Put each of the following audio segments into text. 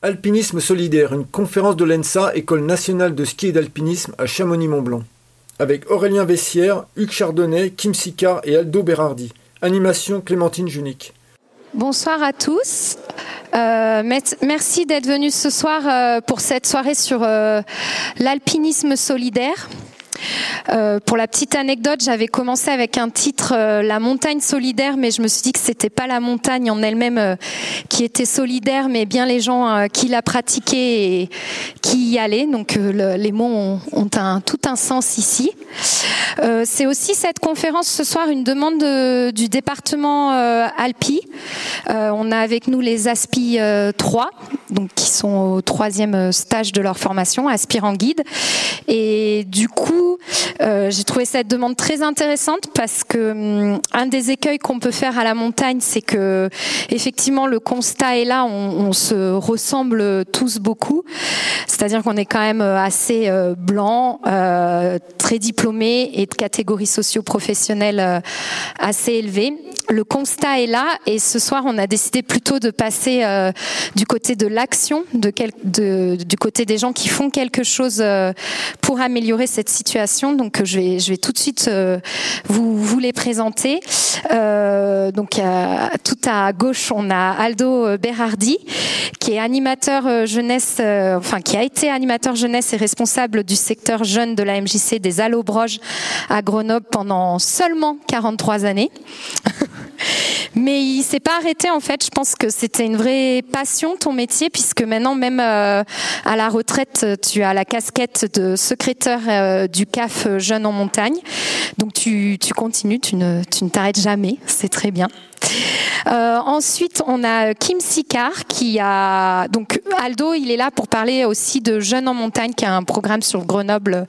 Alpinisme solidaire, une conférence de l'ENSA, École nationale de ski et d'alpinisme à Chamonix-Mont-Blanc. Avec Aurélien Vessière, Hugues Chardonnay, Kim Sicard et Aldo Berardi. Animation Clémentine Junique. Bonsoir à tous. Euh, merci d'être venus ce soir euh, pour cette soirée sur euh, l'alpinisme solidaire. Euh, pour la petite anecdote, j'avais commencé avec un titre euh, La montagne solidaire, mais je me suis dit que c'était pas la montagne en elle-même euh, qui était solidaire, mais bien les gens qui la pratiquaient et qui y allaient. Donc les mots ont, tout un sens ici. C'est aussi cette conférence ce soir une demande de, du département Alpi. on a avec nous les Aspi 3, donc qui sont au troisième stage de leur formation, aspirant guide. Et du coup, euh, j'ai trouvé cette demande très intéressante parce que hum, un des écueils qu'on peut faire à la montagne, c'est que effectivement le constat est là, on, se ressemble tous beaucoup. C'est-à-dire qu'on est quand même assez euh, blanc, euh, très diplômé et de catégorie socio-professionnelle euh, assez élevée. Le constat est là et ce soir on a décidé plutôt de passer euh, du côté de l'action, du côté des gens qui font quelque chose pour améliorer cette situation. Donc je vais, tout de suite vous, vous les présenter. donc tout à gauche on a Aldo Berardi qui est animateur jeunesse, enfin qui a été animateur jeunesse et responsable du secteur jeune de la MJC des Allobroges à Grenoble pendant seulement 43 années. Mais il s'est pas arrêté en fait. Je pense que c'était une vraie passion ton métier puisque maintenant même euh, à la retraite tu as la casquette de secrétaire euh, du CAF Jeunes en montagne. Donc tu, tu continues, tu ne tu ne t'arrêtes jamais. C'est très bien. Euh, ensuite, on a Kim Sicard qui a donc Aldo, il est là pour parler aussi de Jeunes en montagne, qui a un programme sur Grenoble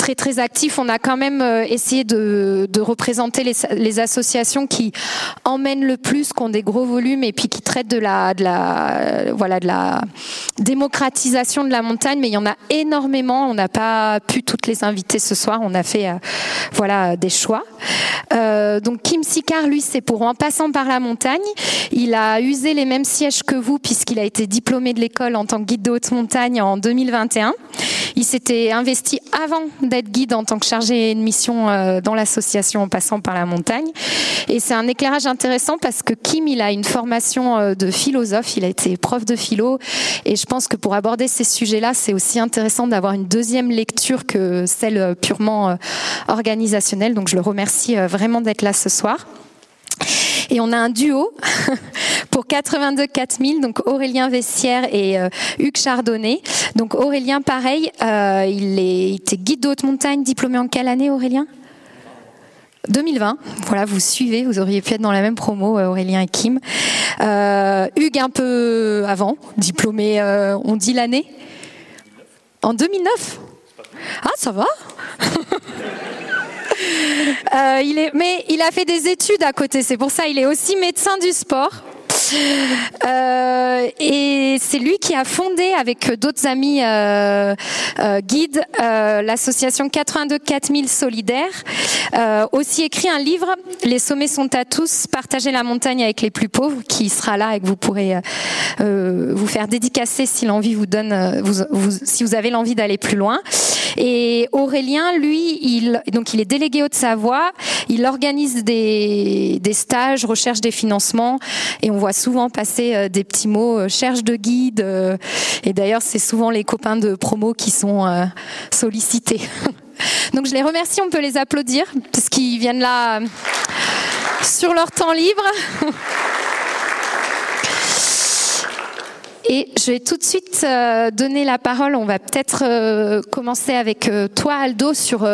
très très actif. On a quand même euh, essayé de, représenter les, associations qui emmènent le plus, qui ont des gros volumes et puis qui traitent de la, la voilà de la démocratisation de la montagne. Mais il y en a énormément. On n'a pas pu toutes les inviter ce soir. On a fait euh, voilà des choix. Euh, donc Kim Sicard, lui, c'est pour en passant par la montagne. Il a usé les mêmes sièges que vous puisqu'il a été diplômé de l'école en tant que guide de haute montagne en 2021. Il s'était investi avant d'être guide en tant que chargé de mission euh, dans l'association en passant par la montagne. Et c'est un éclairage intéressant parce que Kim, il a une formation euh, de philosophe, il a été prof de philo. Et je pense que pour aborder ces sujets-là, c'est aussi intéressant d'avoir une deuxième lecture que celle purement organisationnelle. Donc je le remercie vraiment d'être là ce soir. Et on a un duo pour 82 4000, donc Aurélien Vessière et euh, Hugues Chardonnay. Donc Aurélien, pareil, euh, il, est, était guide de haute montagne, diplômé en quelle année Aurélien? 2020, voilà, vous suivez, vous auriez pu être dans la même promo, euh, Aurélien et Kim. Hugues un peu avant, diplômé, on dit l'année? En 2009 Ah, ça va? euh, il est, mais il a fait des études à côté, c'est pour ça il est aussi médecin du sport. Euh, et c'est lui qui a fondé avec d'autres amis euh, euh, guides euh, l'association 82 4000 solidaires. Euh, aussi écrit un livre, Les sommets sont à tous, partager la montagne avec les plus pauvres, qui sera là et que vous pourrez vous faire dédicacer si l'envie vous donne, vous, vous, si vous avez l'envie d'aller plus loin. Et Aurélien, lui, il, donc il est délégué Haute-Savoie, il organise des, stages, recherche des financements, et on voit souvent passer euh, des petits mots, euh, cherche de guide. Euh, et d'ailleurs, c'est souvent les copains de promo qui sont sollicités. Donc je les remercie, on peut les applaudir, parce qu'ils viennent là sur leur temps libre. Et je vais tout de suite euh, donner la parole. On va peut-être euh, commencer avec euh, toi, Aldo, sur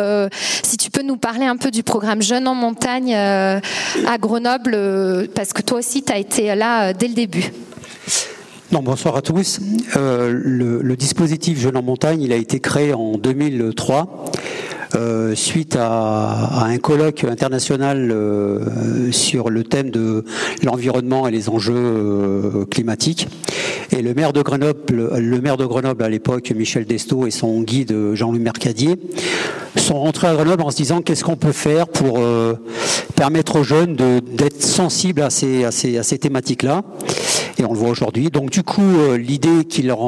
si tu peux nous parler un peu du programme Jeunes en montagne à Grenoble, parce que toi aussi, tu as été là dès le début. Non, bonsoir à tous. Le, le, dispositif Jeunes en montagne, il a été créé en 2003 euh, suite à, à, un colloque international euh, sur le thème de l'environnement et les enjeux euh, climatiques. Et le maire de Grenoble, le maire de Grenoble à l'époque, Michel Desto et son guide Jean-Louis Mercadier, sont rentrés à Grenoble en se disant qu'est-ce qu'on peut faire pour euh, permettre aux jeunes d'être sensibles à ces, à ces, à ces thématiques-là. Et on le voit aujourd'hui. Donc du coup, l'idée qui leur,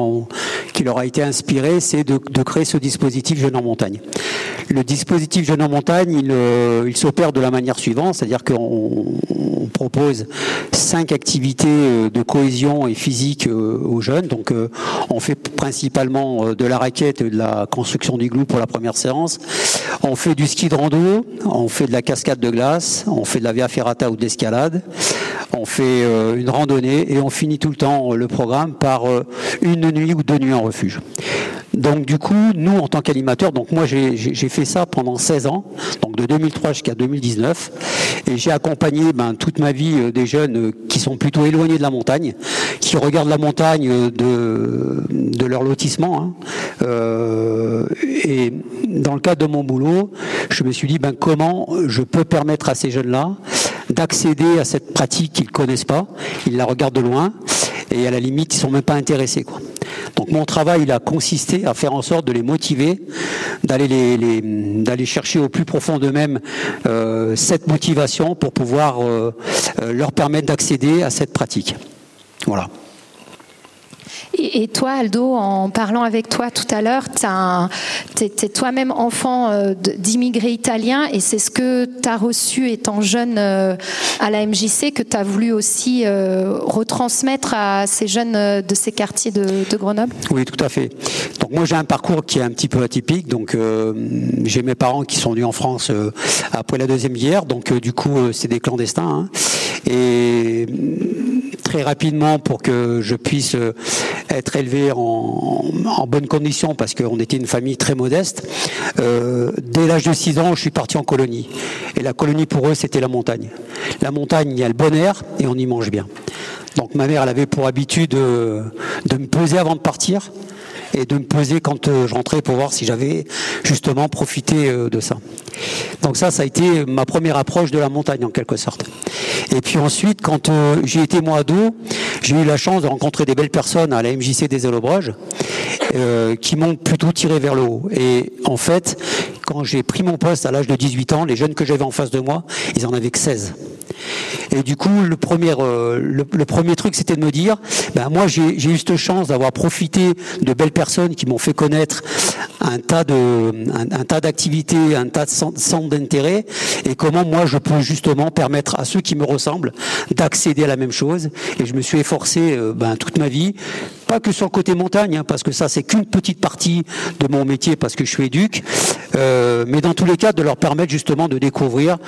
a été inspirée, c'est de, créer ce dispositif Jeunes en montagne. Le dispositif Jeunes en montagne, il, il s'opère de la manière suivante, c'est-à-dire qu'on on propose cinq activités de cohésion et physique aux jeunes. Donc on fait principalement de la raquette et de la construction du glou pour la première séance. On fait du ski de rando, on fait de la cascade de glace, on fait de la via ferrata ou de l'escalade, on fait euh, une randonnée et on finit tout le temps le programme par euh, une nuit ou deux nuits en refuge. Donc du coup, nous en tant qu'animateurs, donc moi j'ai fait ça pendant 16 ans, donc de 2003 jusqu'à 2019, et j'ai accompagné ben, toute ma vie euh, des jeunes qui sont plutôt éloignés de la montagne, qui regardent la montagne de, leur lotissement. Hein. Euh, et dans le cadre de mon boulot, je me suis dit ben, comment je peux permettre à ces jeunes-là d'accéder à cette pratique qu'ils connaissent pas, ils la regardent de loin, et à la limite, ils sont même pas intéressés. Quoi. Donc mon travail, il a consisté à faire en sorte de les motiver, d'aller chercher au plus profond d'eux-mêmes euh, cette motivation pour pouvoir euh, euh, leur permettre d'accéder à cette pratique. Voilà. Et, toi, Aldo, en parlant avec toi tout à l'heure, tu es, toi-même enfant euh, d'immigrés italiens et c'est ce que tu as reçu étant jeune euh, à la MJC que tu as voulu aussi euh, retransmettre à ces jeunes de ces quartiers de, Grenoble? Oui, tout à fait. Donc moi j'ai un parcours qui est un petit peu atypique. Donc j'ai mes parents qui sont venus en France après la Deuxième Guerre. Donc du coup c'est des clandestins. Hein. Et très rapidement pour que je puisse être élevé en, bonnes conditions parce qu'on était une famille très modeste. Euh, dès l'âge de 6 ans, je suis parti en colonie. Et la colonie pour eux, c'était la montagne. La montagne, il y a le bon air et on y mange bien. Donc ma mère, elle avait pour habitude de, de me peser avant de partir et de me peser quand euh, je rentrais pour voir si j'avais justement profité euh, de ça. Donc ça, ça a été ma première approche de la montagne en quelque sorte. Et puis ensuite, quand euh, j'ai été moi ado, j'ai eu la chance de rencontrer des belles personnes à la MJC des Allobreges qui m'ont plutôt tiré vers le haut. Et en fait, quand j'ai pris mon poste à l'âge de 18 ans, les jeunes que j'avais en face de moi, ils en avaient que 16. Et du coup, le premier, euh, le, premier truc, c'était de me dire, ben moi, j'ai eu cette chance d'avoir profité de belles personnes qui m'ont fait connaître un tas de, un, tas d'activités, un tas de centres d'intérêt, et comment moi je peux justement permettre à ceux qui me ressemblent d'accéder à la même chose. Et je me suis efforcé euh, ben, toute ma vie, pas que sur le côté montagne, hein, parce que ça c'est qu'une petite partie de mon métier, parce que je suis éduque, euh, mais dans tous les cas de leur permettre justement de découvrir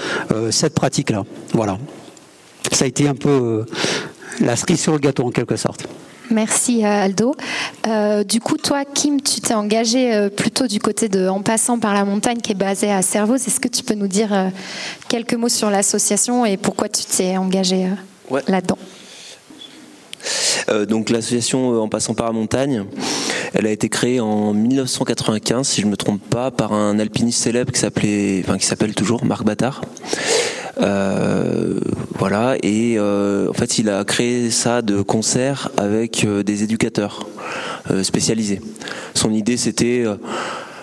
cette pratique-là. Voilà ça a été un peu euh, la cerise sur le gâteau en quelque sorte. Merci euh, Aldo. Euh, du coup, toi, Kim, tu t'es engagé plutôt du côté de En passant par la montagne qui est basée à Servoz. Est-ce que tu peux nous dire quelques mots sur l'association et pourquoi tu t'es engagé là-dedans? Donc l'association En passant par la montagne, elle a été créée en 1995, si je ne me trompe pas, par un alpiniste célèbre qui s'appelait, qui s'appelle toujours Marc Battard. Euh, voilà, et euh, en fait, il a créé ça de concert avec euh, des éducateurs spécialisés. Son idée, c'était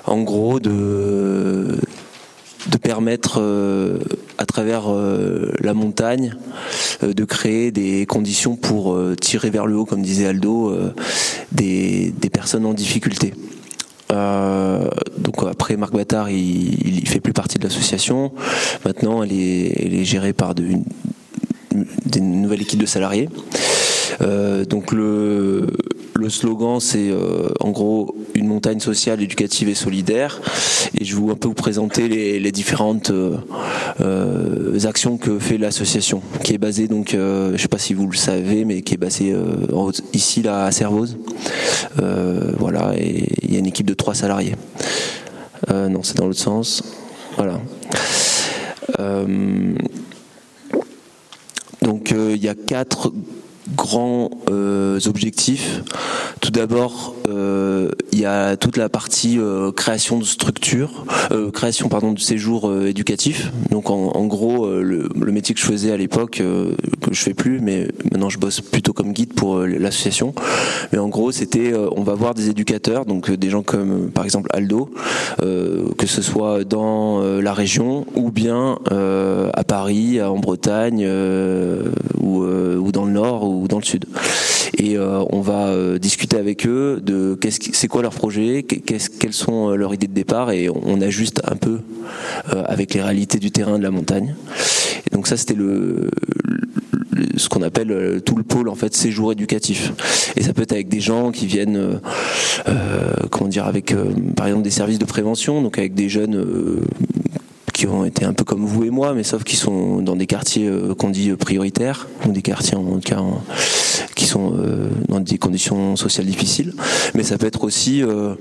en gros de de permettre à travers la montagne de créer des conditions pour tirer vers le haut, comme disait Aldo, des, des personnes en difficulté. Euh, donc après Marc Battard, il, il, fait plus partie de l'association. Maintenant, elle est, elle est gérée par de, une, une nouvelle équipe de salariés. Euh, donc le, le slogan, c'est euh, en gros une montagne sociale, éducative et solidaire. Et je vais un peu vous présenter les, différentes euh, actions que fait l'association, qui est basée donc, je ne sais pas si vous le savez, mais qui est basée ici là à Servoz. voilà, et il y a une équipe de trois salariés. non, c'est dans l'autre sens. Voilà. donc il y a quatre grands euh, objectifs. Tout d'abord, euh, il y a toute la partie euh, création de structures, euh, création pardon de séjours éducatifs. Donc en, gros, le, métier que je faisais à l'époque, que je fais plus, mais maintenant je bosse plutôt comme guide pour l'association. Mais en gros, c'était, on va voir des éducateurs, donc des gens comme par exemple Aldo, que ce soit dans la région ou bien à Paris, en Bretagne ou, dans le nord ou dans le sud et euh, on va euh, discuter avec eux de qu'est-ce c'est quoi leur projet, qu'est-ce, quelles sont euh, leurs idées de départ et on, ajuste un peu avec les réalités du terrain de la montagne. Et donc ça c'était le, ce qu'on appelle tout le pôle en fait séjour éducatif. Et ça peut être avec des gens qui viennent comment dire avec par exemple des services de prévention donc avec des jeunes qui ont été un peu comme vous et moi, mais sauf qu'ils sont dans des quartiers euh, qu'on dit prioritaires, ou des quartiers en tout cas sont euh, dans des conditions sociales difficiles. Mais ça peut être aussi euh,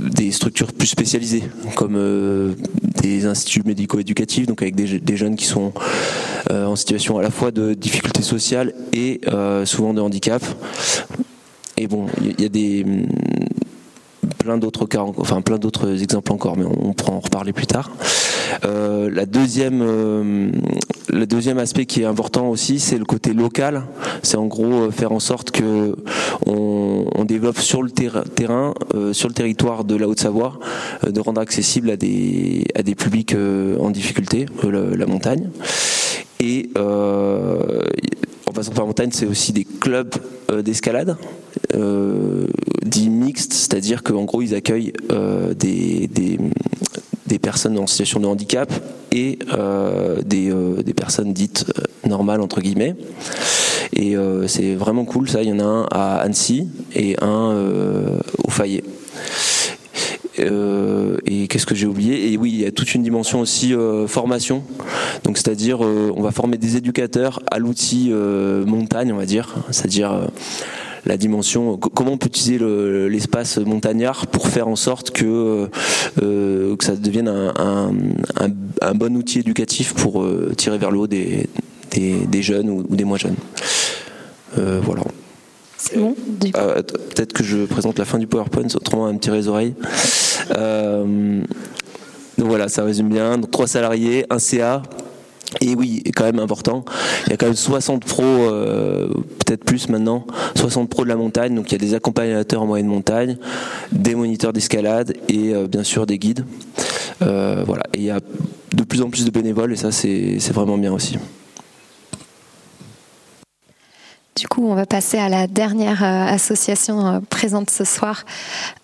des structures plus spécialisées, comme des instituts médico-éducatifs, donc avec des, jeunes qui sont en situation à la fois de difficultés sociales et souvent de handicap. Et bon, il y a des plein d'autres cas, enfin plein d'autres exemples encore, mais on, pourra en reparler plus tard. Euh, la deuxième, euh, le deuxième aspect qui est important aussi, c'est le côté local. C'est en gros euh, faire en sorte que on, développe sur le terrain, sur le territoire de la Haute-Savoie, de rendre accessible à des à des publics en difficulté la, montagne. Et en passant par montagne, c'est aussi des clubs d'escalade euh, dits mixtes, c'est-à-dire qu'en gros ils accueillent euh, des, personnes en situation de handicap et euh, des, des, personnes dites normales entre guillemets. Et c'est vraiment cool ça, il y en a un à Annecy et un au Fayet. Et qu'est-ce que j'ai oublié? Et oui, il y a toute une dimension aussi formation. Donc c'est-à-dire, on va former des éducateurs à l'outil montagne, on va dire, c'est-à-dire la dimension, comment on peut utiliser l'espace montagnard pour faire en sorte que, euh, que ça devienne un, bon outil éducatif pour euh, tirer vers le haut des, jeunes ou, des moins jeunes. Euh, voilà. Ah, Peut-être que je présente la fin du PowerPoint, autrement un petit les oreilles. donc voilà, ça résume bien. Donc, trois salariés, un CA, et oui, quand même important, il y a quand même 60 pros, euh, peut-être plus maintenant, 60 pros de la montagne, donc il y a des accompagnateurs en moyenne montagne, des moniteurs d'escalade et euh, bien sûr des guides. Euh, voilà, et il y a de plus en plus de bénévoles et ça c'est vraiment bien aussi. Du coup, on va passer à la dernière association présente ce soir,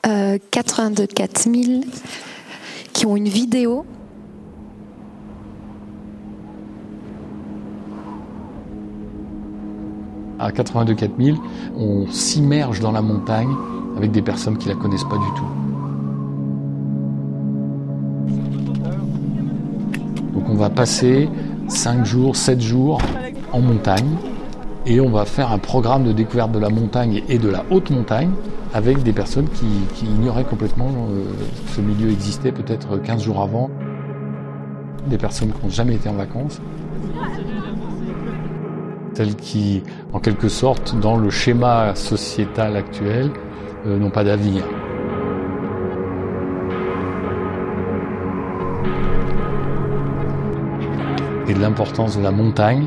82 4000, qui ont une vidéo. À 82 4000, on s'immerge dans la montagne avec des personnes qui la connaissent pas du tout. Donc on va passer 5 jours, 7 jours en montagne et on va faire un programme de découverte de la montagne et de la haute montagne avec des personnes qui, ignoraient complètement euh, que ce milieu existait peut-être 15 jours avant, des personnes qui n'ont jamais été en vacances celles qui, en quelque sorte, dans le schéma sociétal actuel, euh, n'ont pas d'avenir. Et de l'importance de la montagne,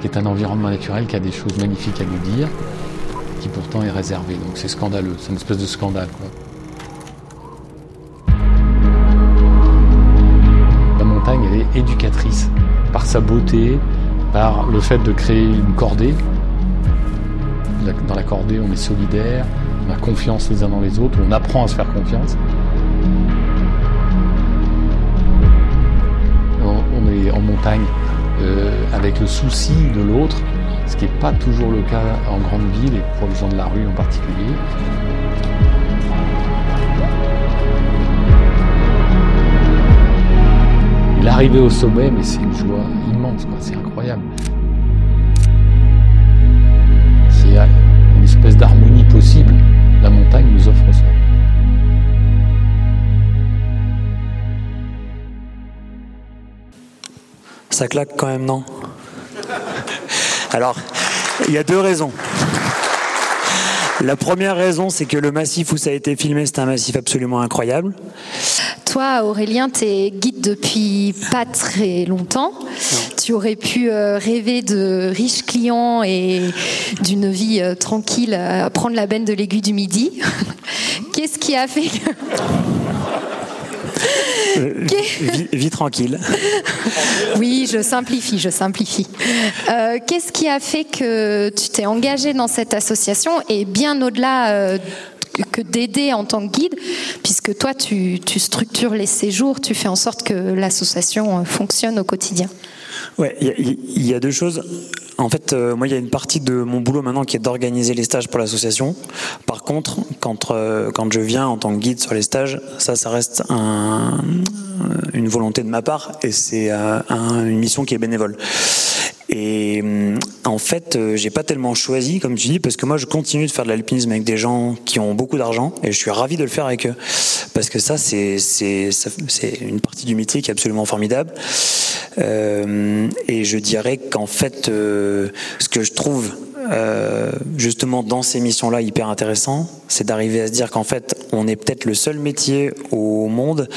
qui est un environnement naturel qui a des choses magnifiques à nous dire, qui pourtant est réservé. Donc c'est scandaleux, c'est une espèce de scandale. La montagne, elle est éducatrice par sa beauté, par le fait de créer une cordée. Dans la cordée, on est solidaire, on a confiance les uns dans les autres, on apprend à se faire confiance. En montagne euh, avec le souci de l'autre, ce qui n'est pas toujours le cas en grande ville et pour les gens de la rue en particulier. L'arrivée au sommet, mais c'est une joie immense, c'est incroyable. C'est une espèce d'harmonie possible. La montagne nous offre ça. Claque quand même, non Alors, il y a deux raisons. La première raison, c'est que le massif où ça a été filmé, c'est un massif absolument incroyable. Toi, Aurélien, tu es guide depuis pas très longtemps. Tu aurais pu euh, rêver de riches clients et d'une vie euh, tranquille, à prendre la benne de l'aiguille du midi. Qu'est-ce qui a fait que... Euh, vie, tranquille. oui, je simplifie, je simplifie. Euh, qu'est-ce qui a fait que tu t'es engagé dans cette association et bien au-delà euh, que d'aider en tant que guide, puisque toi, tu, tu, structures les séjours, tu fais en sorte que l'association fonctionne au quotidien? Ouais, il y, a deux choses. En fait, euh, moi, il y a une partie de mon boulot maintenant qui est d'organiser les stages pour l'association. Par contre, quand, euh, quand je viens en tant que guide sur les stages, ça, ça reste un, une volonté de ma part et c'est euh, une mission qui est bénévole. Et euh, en fait, euh, j'ai pas tellement choisi, comme tu dis, parce que moi, je continue de faire de l'alpinisme avec des gens qui ont beaucoup d'argent, et je suis ravi de le faire avec eux, parce que ça, c'est c'est une partie du métier qui est absolument formidable. Euh, et je dirais qu'en fait, euh, ce que je trouve euh, justement dans ces missions-là hyper intéressant, c'est d'arriver à se dire qu'en fait, on est peut-être le seul métier au monde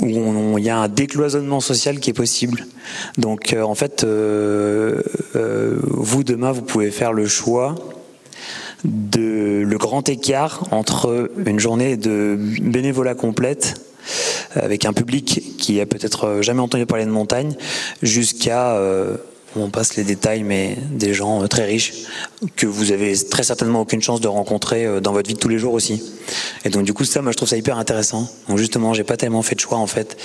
où il y a un décloisonnement social qui est possible. Donc euh, en fait, euh, vous demain, vous pouvez faire le choix de le grand écart entre une journée de bénévolat complète avec un public qui a peut-être jamais entendu parler de montagne jusqu'à on passe les détails, mais des gens euh, très riches que vous avez très certainement aucune chance de rencontrer euh, dans votre vie de tous les jours aussi. Et donc du coup ça, moi je trouve ça hyper intéressant. Donc justement, j'ai pas tellement fait de choix en fait.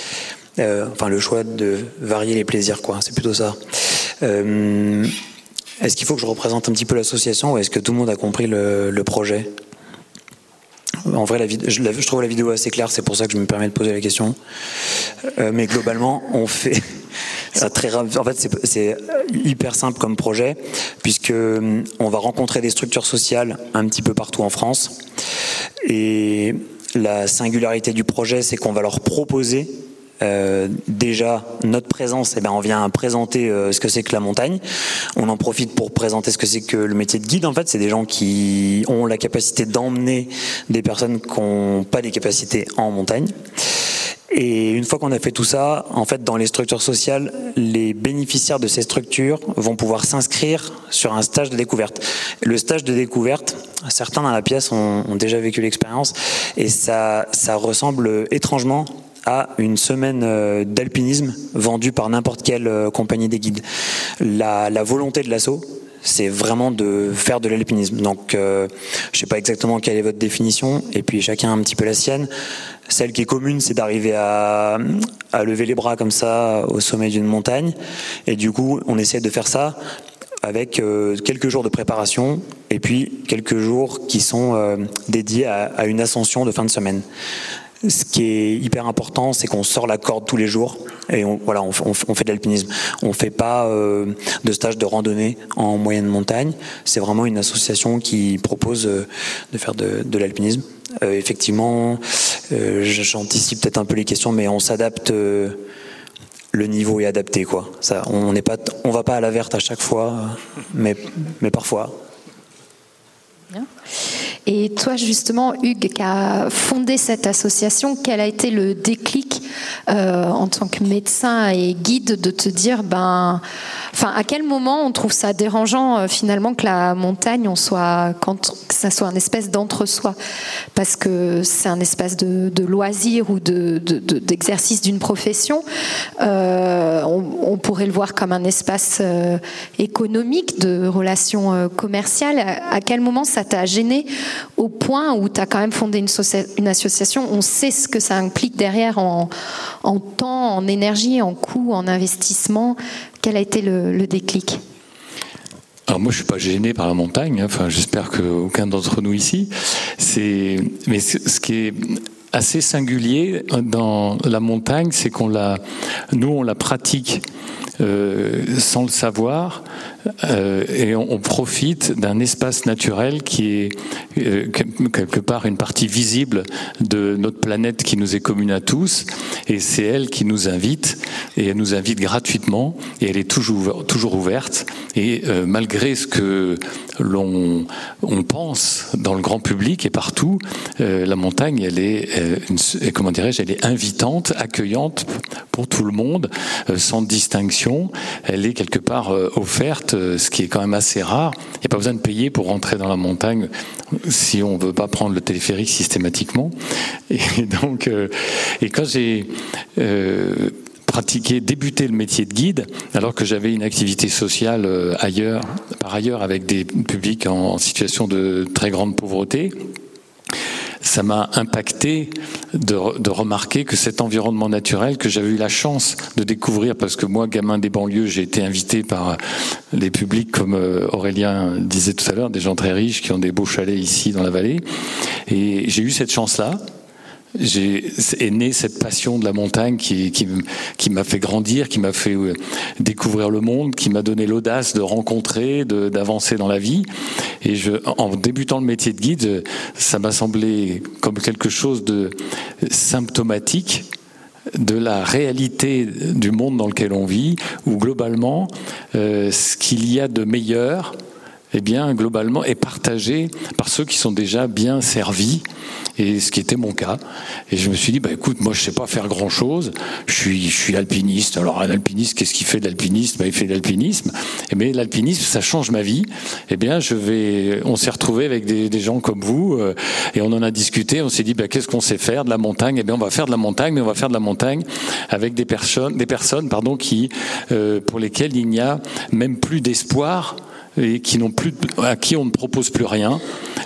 Euh, enfin le choix de varier les plaisirs quoi. C'est plutôt ça. est-ce qu'il faut que je représente un petit peu l'association ou est-ce que tout le monde a compris le, projet? En vrai, je, trouve la vidéo assez claire, c'est pour ça que je me permets de poser la question. mais globalement, on fait, très, en fait, c'est hyper simple comme projet, puisque hum, on va rencontrer des structures sociales un petit peu partout en France. Et la singularité du projet, c'est qu'on va leur proposer euh, déjà notre présence, eh ben, on vient présenter euh, ce que c'est que la montagne. On en profite pour présenter ce que c'est que le métier de guide. En fait, c'est des gens qui ont la capacité d'emmener des personnes qui n'ont pas des capacités en montagne. Et une fois qu'on a fait tout ça, en fait, dans les structures sociales, les bénéficiaires de ces structures vont pouvoir s'inscrire sur un stage de découverte. Le stage de découverte, certains dans la pièce ont, déjà vécu l'expérience, et ça, ça ressemble étrangement à une semaine euh, d'alpinisme vendue par n'importe quelle euh, compagnie des guides. La, volonté de l'assaut, c'est vraiment de faire de l'alpinisme. Donc, euh, je sais pas exactement quelle est votre définition, et puis chacun a un petit peu la sienne. Celle qui est commune, c'est d'arriver à, lever les bras comme ça au sommet d'une montagne, et du coup, on essaie de faire ça avec euh, quelques jours de préparation et puis quelques jours qui sont dédiés à, une ascension de fin de semaine. Ce qui est hyper important, c'est qu'on sort la corde tous les jours et on, voilà, on, fait de l'alpinisme. On fait pas euh, de stage de randonnée en moyenne montagne. C'est vraiment une association qui propose euh, de faire de, l'alpinisme. Euh, effectivement, j'anticipe peut-être un peu les questions, mais on s'adapte. Le niveau est adapté, quoi. On n'est pas, on va pas à la verte à chaque fois, mais, mais parfois. Et toi, justement, Hugues, qui a fondé cette association, quel a été le déclic euh, en tant que médecin et guide de te dire, ben, enfin, à quel moment on trouve ça dérangeant euh, finalement que la montagne, on soit, que ça soit un espèce d'entre-soi, parce que c'est un espace de, de loisir ou de, d'exercice d'une profession. Euh, on, pourrait le voir comme un espace euh, économique de relations euh, commerciales. À quel moment ça t'a gêné au point où tu as quand même fondé une, association, on sait ce que ça implique derrière en, temps, en énergie, en coût, en investissement. Quel a été le, le déclic? Alors moi, je suis pas gêné par la montagne. Hein. Enfin, j'espère qu'aucun d'entre nous ici. C'est, mais ce qui est assez singulier dans la montagne, c'est qu'on la, nous, on la pratique euh, sans le savoir, euh, et on, profite d'un espace naturel qui est euh, quelque part une partie visible de notre planète qui nous est commune à tous, et c'est elle qui nous invite et elle nous invite gratuitement et elle est toujours, toujours ouverte. Et euh, malgré ce que l'on on pense dans le grand public et partout, la montagne, elle est, comment dirais-je, elle est invitante, accueillante pour tout le monde, sans distinction. Elle est quelque part offerte, ce qui est quand même assez rare. Il n'y a pas besoin de payer pour rentrer dans la montagne si on veut pas prendre le téléphérique systématiquement. Et donc, et quand j'ai pratiqué, débuté le métier de guide, alors que j'avais une activité sociale euh, ailleurs, par ailleurs avec des publics en situation de très grande pauvreté ça m'a impacté de, de, remarquer que cet environnement naturel que j'avais eu la chance de découvrir, parce que moi, gamin des banlieues, j'ai été invité par les publics, comme euh, Aurélien disait tout à l'heure, des gens très riches qui ont des beaux chalets ici dans la vallée. Et j'ai eu cette chance-là est née cette passion de la montagne qui, qui, m'a fait grandir, qui m'a fait euh, découvrir le monde, qui m'a donné l'audace de rencontrer, d'avancer dans la vie. Et en débutant le métier de guide, ça m'a semblé comme quelque chose de symptomatique de la réalité du monde dans lequel on vit, où globalement, euh, ce qu'il y a de meilleur, eh bien, globalement, est partagé par ceux qui sont déjà bien servis, et ce qui était mon cas. Et je me suis dit, bah écoute, moi je sais pas faire grand chose. Je suis, je suis alpiniste. Alors un alpiniste, qu'est-ce qu'il fait de l'alpinisme? Bah, Il fait de l'alpinisme. Mais l'alpinisme, ça change ma vie. Eh bien, je vais. On s'est retrouvé avec des, des, gens comme vous, euh, et on en a discuté. On s'est dit, bah, qu'est-ce qu'on sait faire de la montagne? Eh bien, on va faire de la montagne, mais on va faire de la montagne avec des personnes, des personnes, pardon, qui, euh, pour lesquelles il n'y a même plus d'espoir et qui n'ont plus, à qui on ne propose plus rien.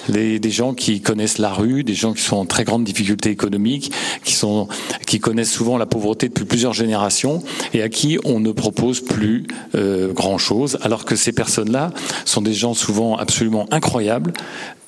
Des gens qui connaissent la rue, des gens qui sont en très grande difficulté économique, qui sont, qui connaissent souvent la pauvreté depuis plusieurs générations et à qui on ne propose plus euh, grand chose, alors que ces personnes-là sont des gens souvent absolument incroyables,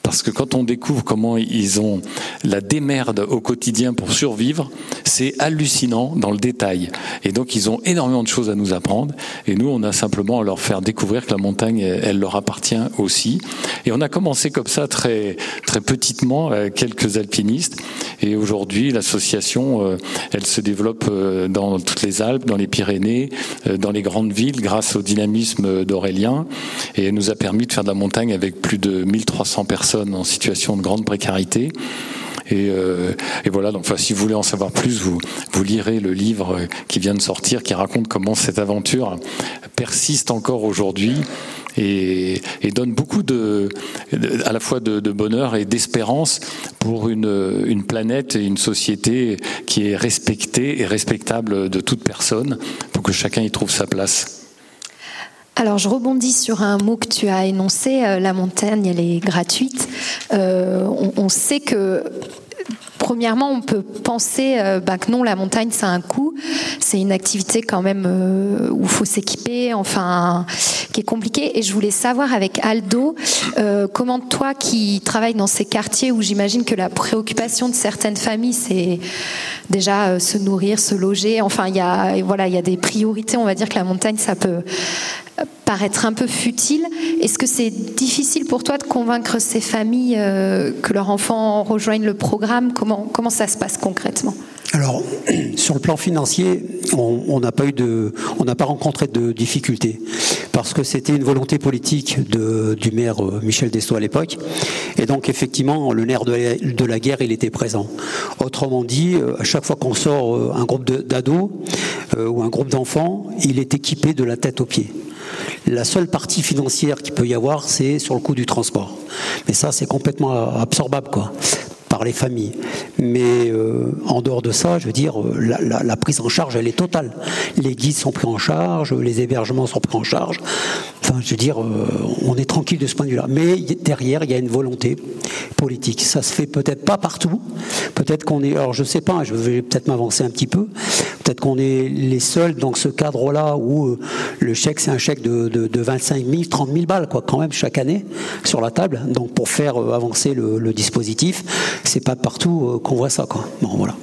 parce que quand on découvre comment ils ont la démerde au quotidien pour survivre, c'est hallucinant dans le détail. Et donc ils ont énormément de choses à nous apprendre. Et nous, on a simplement à leur faire découvrir que la montagne, elle leur appartient aussi. Et on a commencé comme ça très très petitement, quelques alpinistes. Et aujourd'hui, l'association, euh, elle se développe euh, dans toutes les Alpes, dans les Pyrénées, euh, dans les grandes villes, grâce au dynamisme d'Aurélien. Et elle nous a permis de faire de la montagne avec plus de 1300 personnes en situation de grande précarité. Et, euh, voilà, donc si vous voulez en savoir plus, vous, lirez le livre qui vient de sortir, qui raconte comment cette aventure persiste encore aujourd'hui et, donne beaucoup de, à la fois de, bonheur et d'espérance pour une, planète et une société qui est respectée et respectable de toute personne, pour que chacun y trouve sa place. Alors je rebondis sur un mot que tu as énoncé, euh, la montagne elle est gratuite. Euh, on, sait que Premièrement, on peut penser euh, bah, que non, la montagne, c'est un coût. C'est une activité quand même où il faut s'équiper, enfin, qui est compliquée. Et je voulais savoir avec Aldo, comment toi qui travailles dans ces quartiers où j'imagine que la préoccupation de certaines familles, c'est déjà se nourrir, se loger. Enfin, il a, voilà, il y a des priorités. On va dire que la montagne, ça peut paraître un peu futile. Est-ce que c'est difficile pour toi de convaincre ces familles euh, que leurs enfants rejoignent le programme? Comment, ça se passe concrètement? Alors, sur le plan financier, on n'a pas eu de, on n'a pas rencontré de difficultés parce que c'était une volonté politique de, du maire euh, Michel Desto à l'époque, et donc effectivement le nerf de la, de la, guerre il était présent. Autrement dit, euh, à chaque fois qu'on sort un groupe d'ados ou un groupe d'enfants, il est équipé de la tête aux pieds. La seule partie financière qu'il peut y avoir, c'est sur le coût du transport. Mais ça, c'est complètement absorbable, quoi par les familles. Mais euh, en dehors de ça, je veux dire, euh, la, prise en charge, elle est totale. Les guides sont pris en charge, les hébergements sont pris en charge. Enfin, je veux dire, euh, on est tranquille de ce point de vue-là. Mais derrière, il y a une volonté politique. Ça se fait peut-être pas partout. Peut-être qu'on est, alors je sais pas, je vais peut-être m'avancer un petit peu. Peut-être qu'on est les seuls dans ce cadre-là où le chèque, c'est un chèque de, de, de, 25 000, 30 000 balles, quoi, quand même, chaque année, sur la table. Donc, pour faire avancer le, le dispositif c'est pas partout euh, qu'on voit ça. Quoi. Bon, voilà.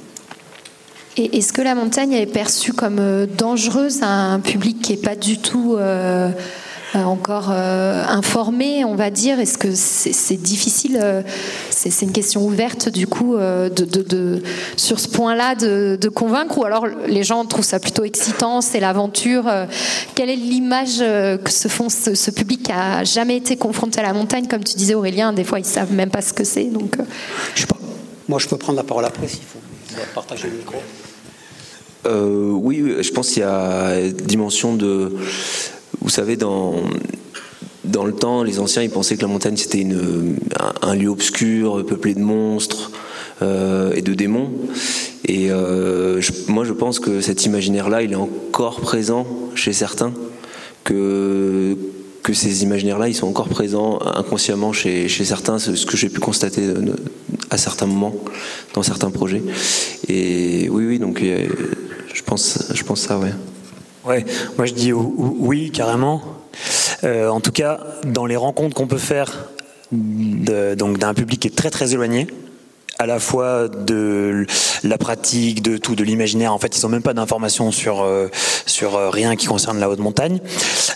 Et est-ce que la montagne est perçue comme euh, dangereuse à un public qui n'est pas du tout euh, encore informés, on va dire Est-ce que c'est difficile C'est une question ouverte du coup de, sur ce point-là de, convaincre? Ou alors les gens trouvent ça plutôt excitant, c'est l'aventure. quelle est l'image que se font ce, public qui a jamais été confronté à la montagne, comme tu disais Aurélien, des fois ils savent même pas ce que c'est. Donc, je sais pas. Moi, je peux prendre la parole après s'il faut. partager le micro. Euh, oui, je pense qu'il y a une dimension de. Vous savez, dans, dans le temps, les anciens, ils pensaient que la montagne, c'était un, lieu obscur, peuplé de monstres euh, et de démons. Et euh, moi, je pense que cet imaginaire-là, il est encore présent chez certains. Que, que ces imaginaires-là, ils sont encore présents inconsciemment chez, chez certains, ce que j'ai pu constater à certains moments, dans certains projets. Et oui, oui, donc je pense, je pense ça, ouais. Ouais, moi je dis oui, carrément. Euh, en tout cas, dans les rencontres qu'on peut faire donc d'un public qui est très très éloigné, à la fois de la pratique, de tout, de l'imaginaire. En fait, ils n'ont même pas d'informations sur euh, sur euh, rien qui concerne la haute montagne.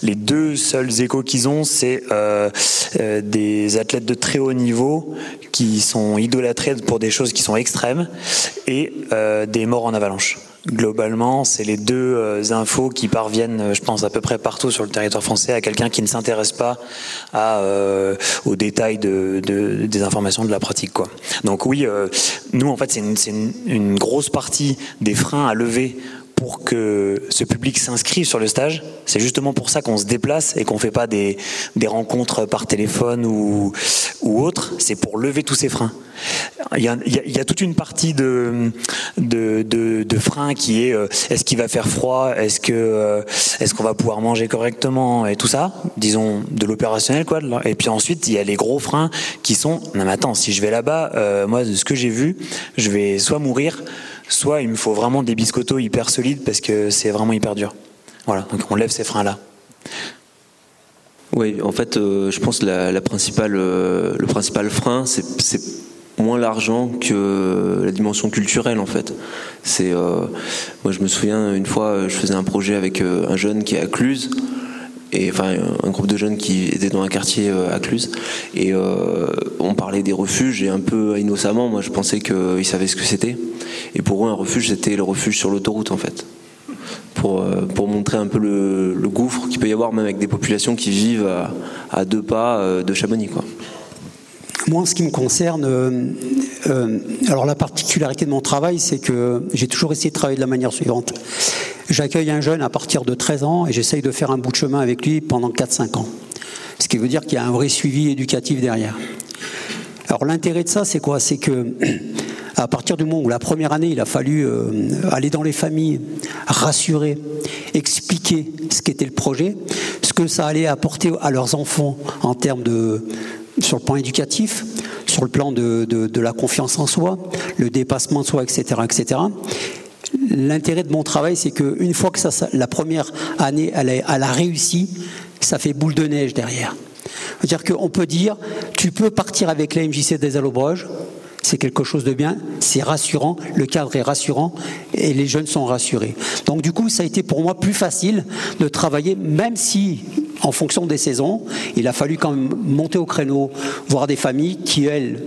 Les deux seuls échos qu'ils ont, c'est des athlètes de très haut niveau qui sont idolâtrés pour des choses qui sont extrêmes et des morts en avalanche globalement, c'est les deux euh, infos qui parviennent, euh, je pense, à peu près partout sur le territoire français à quelqu'un qui ne s'intéresse pas euh, aux détails de, de, des informations de la pratique. Donc oui, nous, en fait, c'est une grosse partie des freins à lever pour que ce public s'inscrive sur le stage. C'est justement pour ça qu'on se déplace et qu'on fait pas des, des rencontres par téléphone ou, ou autre. C'est pour lever tous ces freins. Il y a, toute une partie de, de, de, freins qui est euh, est-ce qu'il va faire froid, est-ce que euh, est-ce qu'on va pouvoir manger correctement et tout ça, disons de l'opérationnel. Et puis ensuite il y a les gros freins qui sont non mais attends si je vais là-bas, euh, moi de ce que j'ai vu, je vais soit mourir, soit il me faut vraiment des biscottos hyper solides parce que c'est vraiment hyper dur. Voilà, donc on lève ces freins-là. Oui, en fait, euh, je pense la, principale, euh, le principal frein, c'est moins l'argent que la dimension culturelle, en fait. C'est, euh, moi, je me souviens une fois, je faisais un projet avec un jeune qui est à Cluse et enfin un groupe de jeunes qui étaient dans un quartier à Cluse et on parlait des refuges et un peu innocemment moi je pensais qu'ils savaient ce que c'était et pour eux un refuge c'était le refuge sur l'autoroute en fait pour, euh, pour montrer un peu le, gouffre qu'il peut y avoir même avec des populations qui vivent à, deux pas euh, de Chamonix. Moi, en ce qui me concerne, euh, alors la particularité de mon travail, c'est que j'ai toujours essayé de travailler de la manière suivante. J'accueille un jeune à partir de 13 ans et j'essaye de faire un bout de chemin avec lui pendant 4-5 ans. Ce qui veut dire qu'il y a un vrai suivi éducatif derrière. Alors l'intérêt de ça, c'est quoi? C'est que à partir du moment où la première année, il a fallu euh, aller dans les familles, rassurer, expliquer ce qu'était le projet, ce que ça allait apporter à leurs enfants en termes de sur le plan éducatif, sur le plan de, de, la confiance en soi, le dépassement de soi, etc., etc. L'intérêt de mon travail, c'est qu'une fois que ça, la première année, elle a, elle a réussi, ça fait boule de neige derrière. C'est-à-dire qu'on peut dire, tu peux partir avec la MJC des Allobroges, c'est quelque chose de bien, c'est rassurant, le cadre est rassurant et les jeunes sont rassurés. Donc du coup, ça a été pour moi plus facile de travailler, même si en fonction des saisons, il a fallu quand même monter au créneau, voir des familles qui, elles,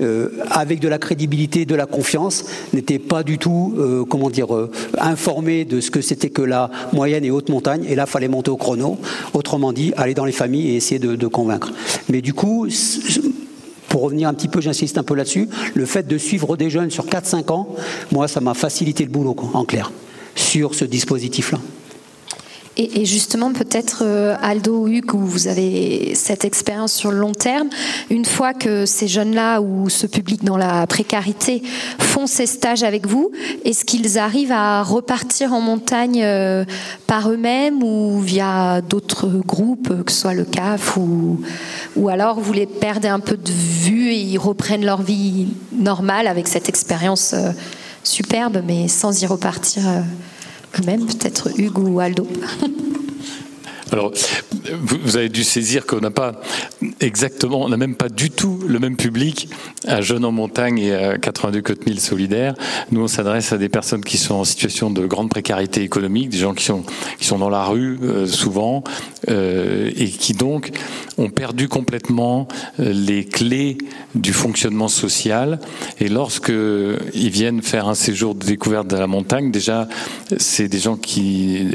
euh, avec de la crédibilité, de la confiance, n'étaient pas du tout, euh, comment dire, euh, informées de ce que c'était que la moyenne et haute montagne. Et là, il fallait monter au chrono. Autrement dit, aller dans les familles et essayer de, de convaincre. Mais du coup, pour revenir un petit peu, j'insiste un peu là-dessus, le fait de suivre des jeunes sur 4-5 ans, moi, ça m'a facilité le boulot, en clair, sur ce dispositif-là. Et, justement, peut-être euh, Aldo ou Hugues, où vous avez cette expérience sur le long terme, une fois que ces jeunes-là ou ce public dans la précarité font ces stages avec vous, est-ce qu'ils arrivent à repartir en montagne euh, par eux-mêmes ou via d'autres groupes, que ce soit le CAF ou, ou alors vous les perdez un peu de vue et ils reprennent leur vie normale avec cette expérience euh, superbe, mais sans y repartir eux-mêmes, peut-être Hugues ou Aldo Alors, vous avez dû saisir qu'on n'a pas exactement, on n'a même pas du tout le même public à Jeunes en montagne et à 82 Côte Mille solidaires. Nous, on s'adresse à des personnes qui sont en situation de grande précarité économique, des gens qui sont, qui sont dans la rue euh, souvent, euh, et qui donc ont perdu complètement euh, les clés du fonctionnement social. Et lorsque ils viennent faire un séjour de découverte de la montagne, déjà, c'est des gens qui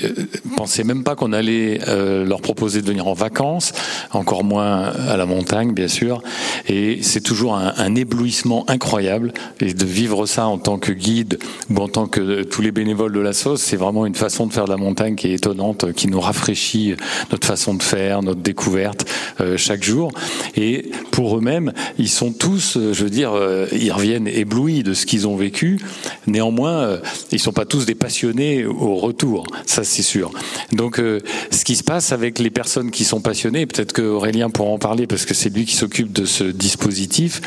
pensaient même pas qu'on allait leur proposer de venir en vacances, encore moins à la montagne, bien sûr. Et c'est toujours un, éblouissement incroyable. Et de vivre ça en tant que guide ou en tant que tous les bénévoles de la sauce, c'est vraiment une façon de faire de la montagne qui est étonnante, qui nous rafraîchit notre façon de faire, notre découverte euh, chaque jour. Et pour eux-mêmes, ils sont tous, euh, je veux dire, euh, ils reviennent éblouis de ce qu'ils ont vécu. Néanmoins, euh, ils sont pas tous des passionnés au retour, ça c'est sûr. Donc, ce qui se passe avec les personnes qui sont passionnées, peut-être que Aurélien pourra en parler parce que c'est lui qui s'occupe de ce dispositif.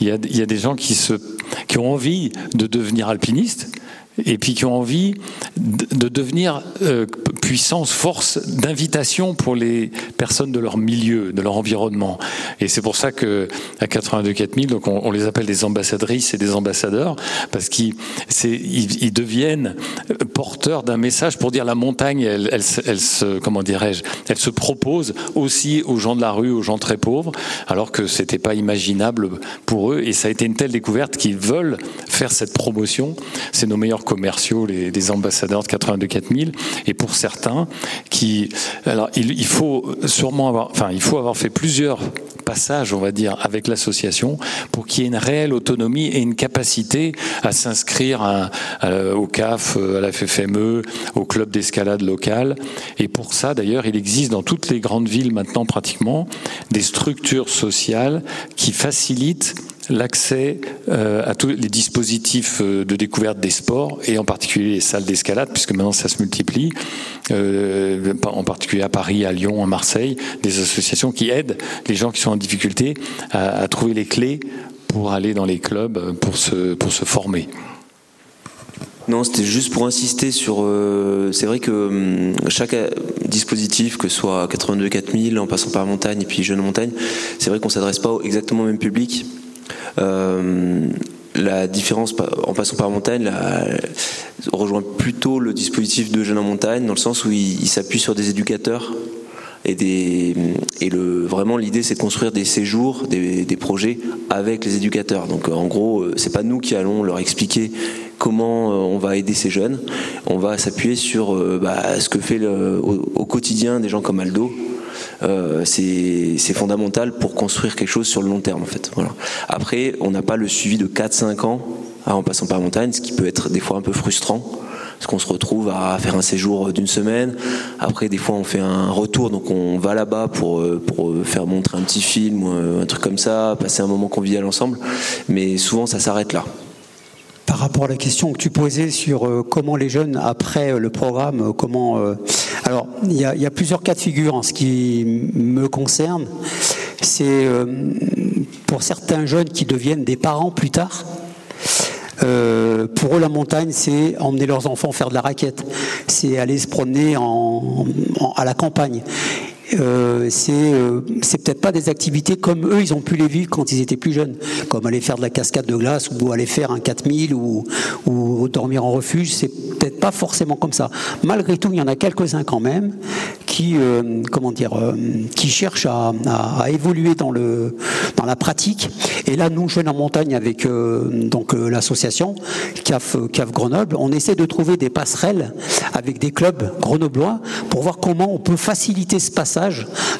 Il y a, il y a des gens qui se, qui ont envie de devenir alpinistes et puis qui ont envie de devenir euh, puissance, force d'invitation pour les personnes de leur milieu, de leur environnement. Et c'est pour ça que à 82 4000, donc on, les appelle des ambassadrices et des ambassadeurs parce qu'ils ils, deviennent porteurs d'un message pour dire la montagne, elle se comment dirais-je, elle se propose aussi aux gens de la rue, aux gens très pauvres, alors que c'était pas imaginable pour eux. Et ça a été une telle découverte qu'ils veulent faire cette promotion. C'est nos meilleurs commerciaux, les, ambassadeurs de 82 4000, et pour certains qui, alors il, faut sûrement avoir, enfin il faut avoir fait plusieurs passages, on va dire, avec l'association pour qu'il y ait une réelle autonomie et une capacité à s'inscrire au CAF, à la FFME, au club d'escalade local. Et pour ça, d'ailleurs, il existe dans toutes les grandes villes maintenant pratiquement des structures sociales qui facilitent l'accès euh, à tous les dispositifs euh, de découverte des sports et en particulier les salles d'escalade puisque maintenant ça se multiplie euh, en particulier à Paris, à Lyon, à Marseille, des associations qui aident les gens qui sont en difficulté à, trouver les clés pour aller dans les clubs pour se, pour se former. Non, c'était juste pour insister sur. C'est vrai que hum, chaque dispositif, que ce soit 82 4000 en passant par montagne et puis Jeune Montagne, c'est vrai qu'on s'adresse pas exactement au même public. Euh, la différence en passant par montagne rejoint plutôt le dispositif de Jeunes en montagne dans le sens où il, s'appuie sur des éducateurs et, des, et le, vraiment l'idée c'est de construire des séjours, des, projets avec les éducateurs. Donc en gros, euh, c'est pas nous qui allons leur expliquer comment euh, on va aider ces jeunes. On va s'appuyer sur bah, ce que fait au, quotidien des gens comme Aldo, euh, c'est fondamental pour construire quelque chose sur le long terme en fait. Après, on n'a pas le suivi de 4-5 ans hein, en passant par montagne, ce qui peut être des fois un peu frustrant parce qu'on se retrouve à faire un séjour d'une semaine. Après, des fois, on fait un retour, donc on va là-bas pour, euh, pour faire montrer un petit film ou un truc comme ça, passer un moment convivial ensemble. Mais souvent, ça s'arrête là par rapport à la question que tu posais sur euh, comment les jeunes, après euh, le programme, euh, comment... alors, il y, a, plusieurs cas de figure en ce qui me concerne. C'est pour certains jeunes qui deviennent des parents plus tard. Pour eux, la montagne, c'est emmener leurs enfants faire de la raquette, c'est aller se promener en, en, à la campagne euh, c'est euh, peut-être pas des activités comme eux ils ont pu les vivre quand ils étaient plus jeunes, comme aller faire de la cascade de glace ou aller faire un 4000 ou, dormir en refuge. C'est peut-être pas forcément comme ça. Malgré tout, il y en a quelques-uns quand même qui euh, comment dire euh, qui cherchent à, évoluer dans la pratique. Et là, nous jeunes en montagne avec donc l'association CAF Grenoble, on essaie de trouver des passerelles avec des clubs grenoblois pour voir comment on peut faciliter ce passage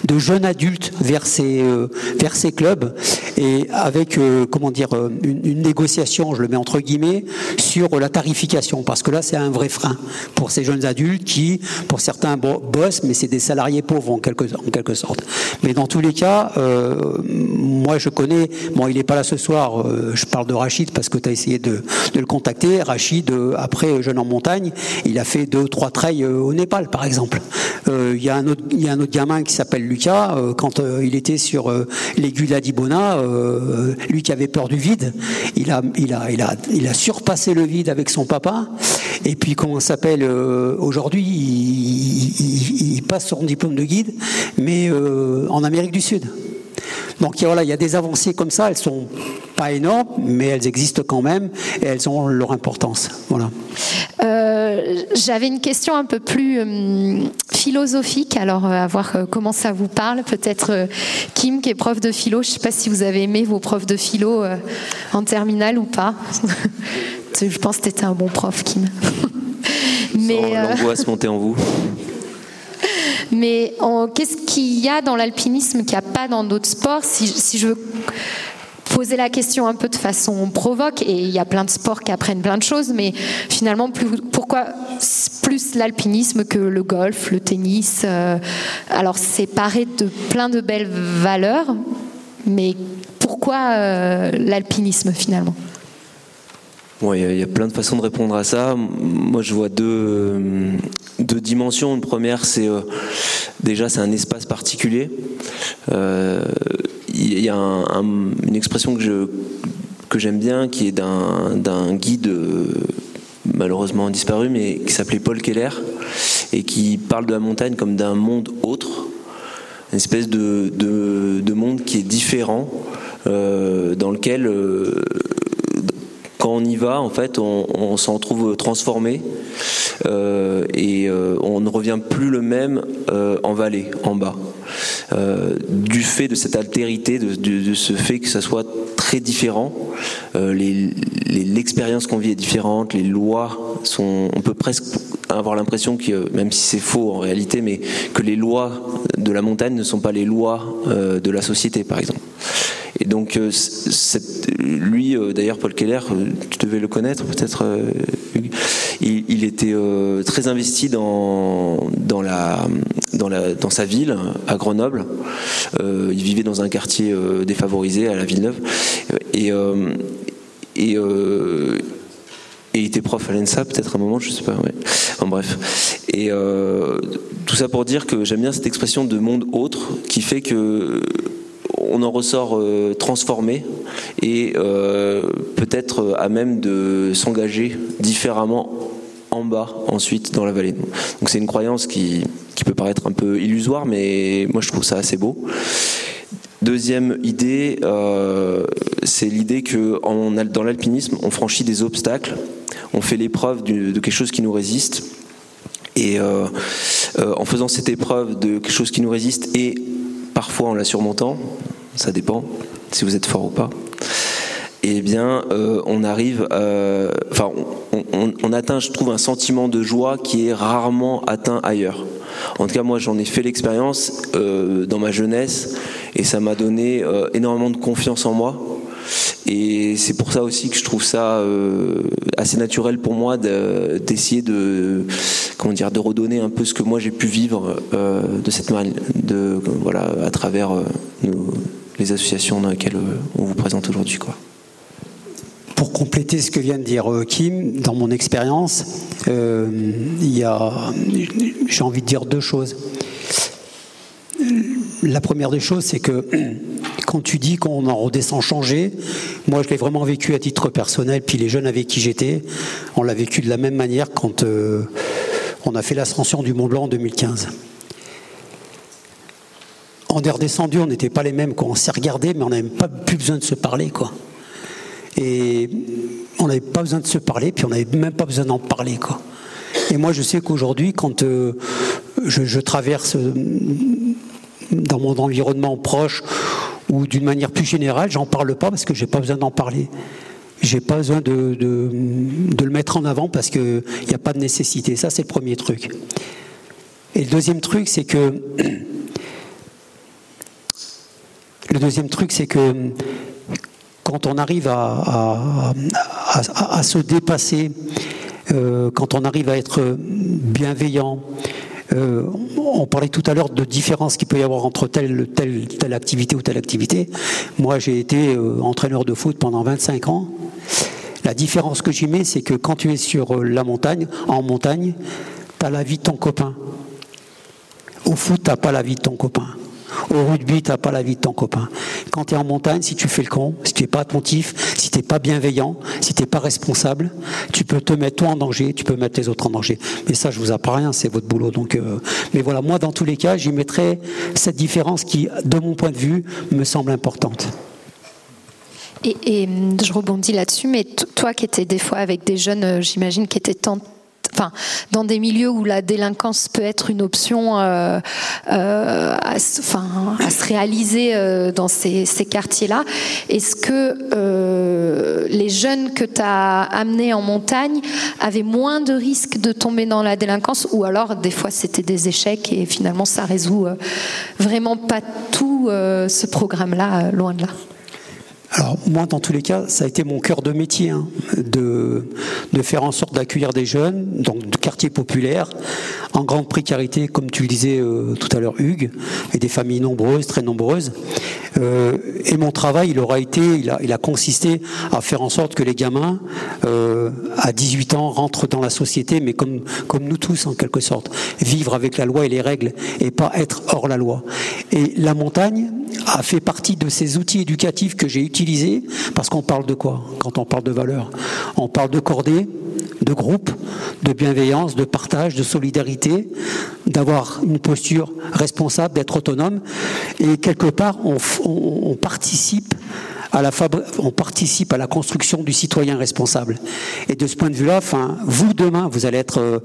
de jeunes adultes vers ces, euh, vers ces clubs et avec euh, comment dire euh, une, négociation, je le mets entre guillemets, sur la tarification parce que là c'est un vrai frein pour ces jeunes adultes qui, pour certains bossent, mais c'est des salariés pauvres en quelque, en quelque sorte. Mais dans tous les cas, moi je connais, bon il n'est pas là ce soir, je parle de Rachid parce que tu as essayé de, le contacter. Rachid, après Jeune en montagne, il a fait deux trois trails au Népal par exemple. Il y y a un autre gamin qui s'appelle Lucas, euh, quand euh, il était sur euh, l'aiguille d'Ibona, lui qui avait peur du vide, il a, surpassé le vide avec son papa. Et Et puis, comment s'appelle Aujourd'hui, il, passe son diplôme de guide, mais en Amérique du Sud. Donc voilà, il y a des avancées comme ça, elles sont pas énormes, mais elles existent quand même et elles ont leur importance. Voilà. Euh, j'avais une question un peu plus euh, philosophique, alors euh, à voir comment ça vous parle. Peut-être Kim, qui est prof de philo, je ne sais pas si vous avez aimé vos profs de philo en terminale ou pas. je pense que tu étais un bon prof, Kim. mais l'angoisse monter en vous. Mais qu'est-ce qu'il y a dans l'alpinisme qu'il n'y a pas dans d'autres sports si, je veux poser la question un peu de façon provoque, et il y a plein de sports qui apprennent plein de choses, mais finalement, pourquoi plus l'alpinisme que le golf, le tennis euh, Alors, c'est paré de plein de belles valeurs, mais pourquoi euh, l'alpinisme finalement? Il y, a plein de façons de répondre à ça. Moi, je vois deux, euh, deux dimensions. Une première, c'est euh, déjà c'est un espace particulier. Euh, il y a une expression que je que j'aime bien, qui est d'un guide malheureusement disparu, mais qui s'appelait Paul Keller et qui parle de la montagne comme d'un monde autre, une espèce de, de, monde qui est différent, dans lequel quand on y va, en fait, on, s'en trouve transformé euh, et euh, on ne revient plus le même euh, en vallée, en bas. du fait de cette altérité, de, ce fait que ça soit très différent, l'expérience qu'on vit est différente, les lois sont, on peut presque avoir l'impression que, même si c'est faux en réalité, mais que les lois de la montagne ne sont pas les lois de la société, par exemple. Et donc, euh, lui, euh, d'ailleurs, Paul Keller, euh, tu devais le connaître peut-être, il, était très investi dans, dans, la, dans, la, dans sa ville, à Grenoble. il vivait dans un quartier défavorisé, à la Villeneuve. Et, et il était prof à l'ENSA, peut-être un moment, je sais pas. En bref. Et tout ça pour dire que j'aime bien cette expression de monde autre qui fait que on en ressort euh, transformé et euh, peut-être à même de s'engager différemment en bas ensuite dans la vallée. Donc c'est une croyance qui, peut paraître un peu illusoire, mais moi je trouve ça assez beau. Deuxième idée, euh, c'est l'idée que dans l'alpinisme, on franchit des obstacles, on fait l'épreuve de quelque chose qui nous résiste, et en faisant cette épreuve de quelque chose qui nous résiste et parfois en la surmontant, ça dépend si vous êtes fort ou pas. Eh bien, euh, on arrive, euh, enfin, on, atteint, je trouve, un sentiment de joie qui est rarement atteint ailleurs. En tout cas, moi, j'en ai fait l'expérience euh, dans ma jeunesse et ça m'a donné énormément de confiance en moi. Et c'est pour ça aussi que je trouve ça assez naturel pour moi d'essayer de, comment dire, de redonner un peu ce que moi j'ai pu vivre de cette manière, de voilà, à travers nos les associations dans lesquelles euh, on vous présente aujourd'hui. Quoi. Pour compléter ce que vient de dire euh, Kim, dans mon expérience, euh, j'ai envie de dire deux choses. La première des choses, c'est que quand tu dis qu'on en redescend changé, moi je l'ai vraiment vécu à titre personnel, puis les jeunes avec qui j'étais, on l'a vécu de la même manière quand on a fait l'ascension du Mont Blanc en 2015 on est redescendu, on n'était pas les mêmes, quoi. on s'est regardé, mais on n'avait pas plus besoin de se parler. Quoi. Et on n'avait pas besoin de se parler, puis on n'avait même pas besoin d'en parler. Quoi. Et moi, je sais qu'aujourd'hui, quand euh, je, traverse euh, dans mon environnement proche ou d'une manière plus générale, j'en parle pas parce que j'ai pas besoin d'en parler. J'ai pas besoin de, de, le mettre en avant parce qu'il n'y a pas de nécessité. Ça, c'est le premier truc. Et le deuxième truc, c'est que Le deuxième truc, c'est que quand on arrive à, se dépasser, euh, quand on arrive à être bienveillant, euh, on parlait tout à l'heure de différence qu'il peut y avoir entre telle, activité ou telle activité. Moi, j'ai été euh, entraîneur de foot pendant 25 ans. La différence que j'y mets, c'est que quand tu es sur la montagne, en montagne, tu as la vie de ton copain. Au foot, tu pas la vie de ton copain. Au rugby, tu pas la vie de ton copain. Quand tu es en montagne, si tu fais le con, si tu n'es pas attentif, si tu n'es pas bienveillant, si n'es pas responsable, tu peux te mettre toi en danger, tu peux mettre les autres en danger. Mais ça, je vous apprends rien, c'est votre boulot. Donc, euh, mais voilà, moi, dans tous les cas, j'y mettrais cette différence qui, de mon point de vue, me semble importante. Et, je rebondis là-dessus, mais toi qui étais des fois avec des jeunes, j'imagine, qui étaient tentés enfin, dans des milieux où la délinquance peut être une option euh, euh, à, enfin, à se réaliser euh, dans ces, ces quartiers-là, est-ce que euh, les jeunes que tu as amenés en montagne avaient moins de risques de tomber dans la délinquance ou alors des fois c'était des échecs et finalement ça résout euh, vraiment pas tout euh, ce programme-là, loin de là? Alors moi, dans tous les cas, ça a été mon cœur de métier, hein, de, faire en sorte d'accueillir des jeunes, donc de quartiers populaires, en grande précarité, comme tu le disais euh, tout à l'heure, Hugues, et des familles nombreuses, très nombreuses. Euh, et mon travail, il aura été, il a, consisté à faire en sorte que les gamins, euh, à 18 ans, rentrent dans la société, mais comme, comme nous tous, en quelque sorte, vivre avec la loi et les règles, et pas être hors la loi. Et la montagne a fait partie de ces outils éducatifs que j'ai utilisés parce qu'on parle de quoi quand on parle de valeurs? On parle de cordée, de groupe, de bienveillance, de partage, de solidarité, d'avoir une posture responsable, d'être autonome. Et quelque part, on participe à la on participe à la construction du citoyen responsable. Et de ce point de vue-là, enfin, vous demain, vous allez être, euh,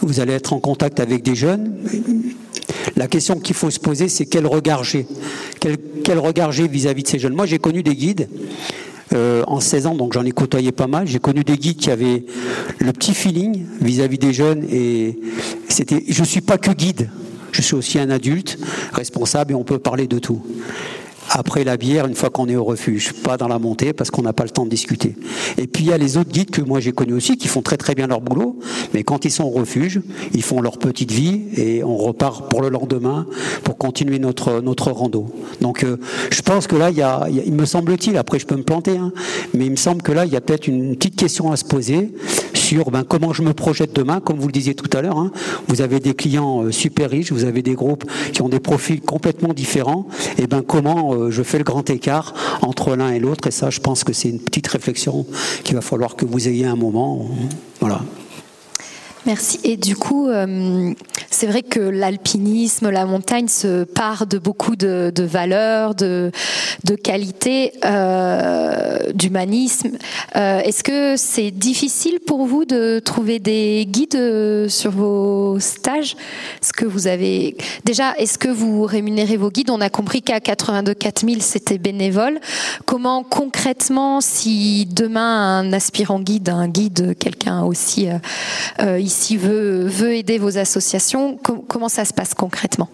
vous allez être en contact avec des jeunes. La question qu'il faut se poser, c'est quel regard j'ai quel, vis-à-vis de ces jeunes. Moi, j'ai connu des guides. Euh, en 16 ans, donc j'en ai côtoyé pas mal. J'ai connu des guides qui avaient le petit feeling vis-à-vis -vis des jeunes et c'était. Je suis pas que guide, je suis aussi un adulte responsable et on peut parler de tout après la bière une fois qu'on est au refuge, pas dans la montée parce qu'on n'a pas le temps de discuter. Et puis il y a les autres guides que moi j'ai connus aussi qui font très très bien leur boulot, mais quand ils sont au refuge, ils font leur petite vie et on repart pour le lendemain pour continuer notre notre rando. Donc euh, je pense que là il y a, il, me semble-t-il, après je peux me planter, hein, mais il me semble que là il y a peut-être une petite question à se poser sur ben, comment je me projette demain, comme vous le disiez tout à l'heure. Hein, vous avez des clients euh, super riches, vous avez des groupes qui ont des profils complètement différents, et ben comment euh, je fais le grand écart entre l'un et l'autre. Et ça, je pense que c'est une petite réflexion qu'il va falloir que vous ayez un moment. Voilà. Merci. Et du coup, euh, c'est vrai que l'alpinisme, la montagne se part de beaucoup de, valeurs, de, qualités, euh, d'humanisme. Euh, est-ce que c'est difficile pour vous de trouver des guides sur vos stages? Est-ce que vous avez déjà Est-ce que vous rémunérez vos guides? On a compris qu'à 82 4000 c'était bénévole. Comment concrètement, si demain un aspirant guide, un guide, quelqu'un aussi ici veut, veut aider vos associations, com comment ça se passe concrètement?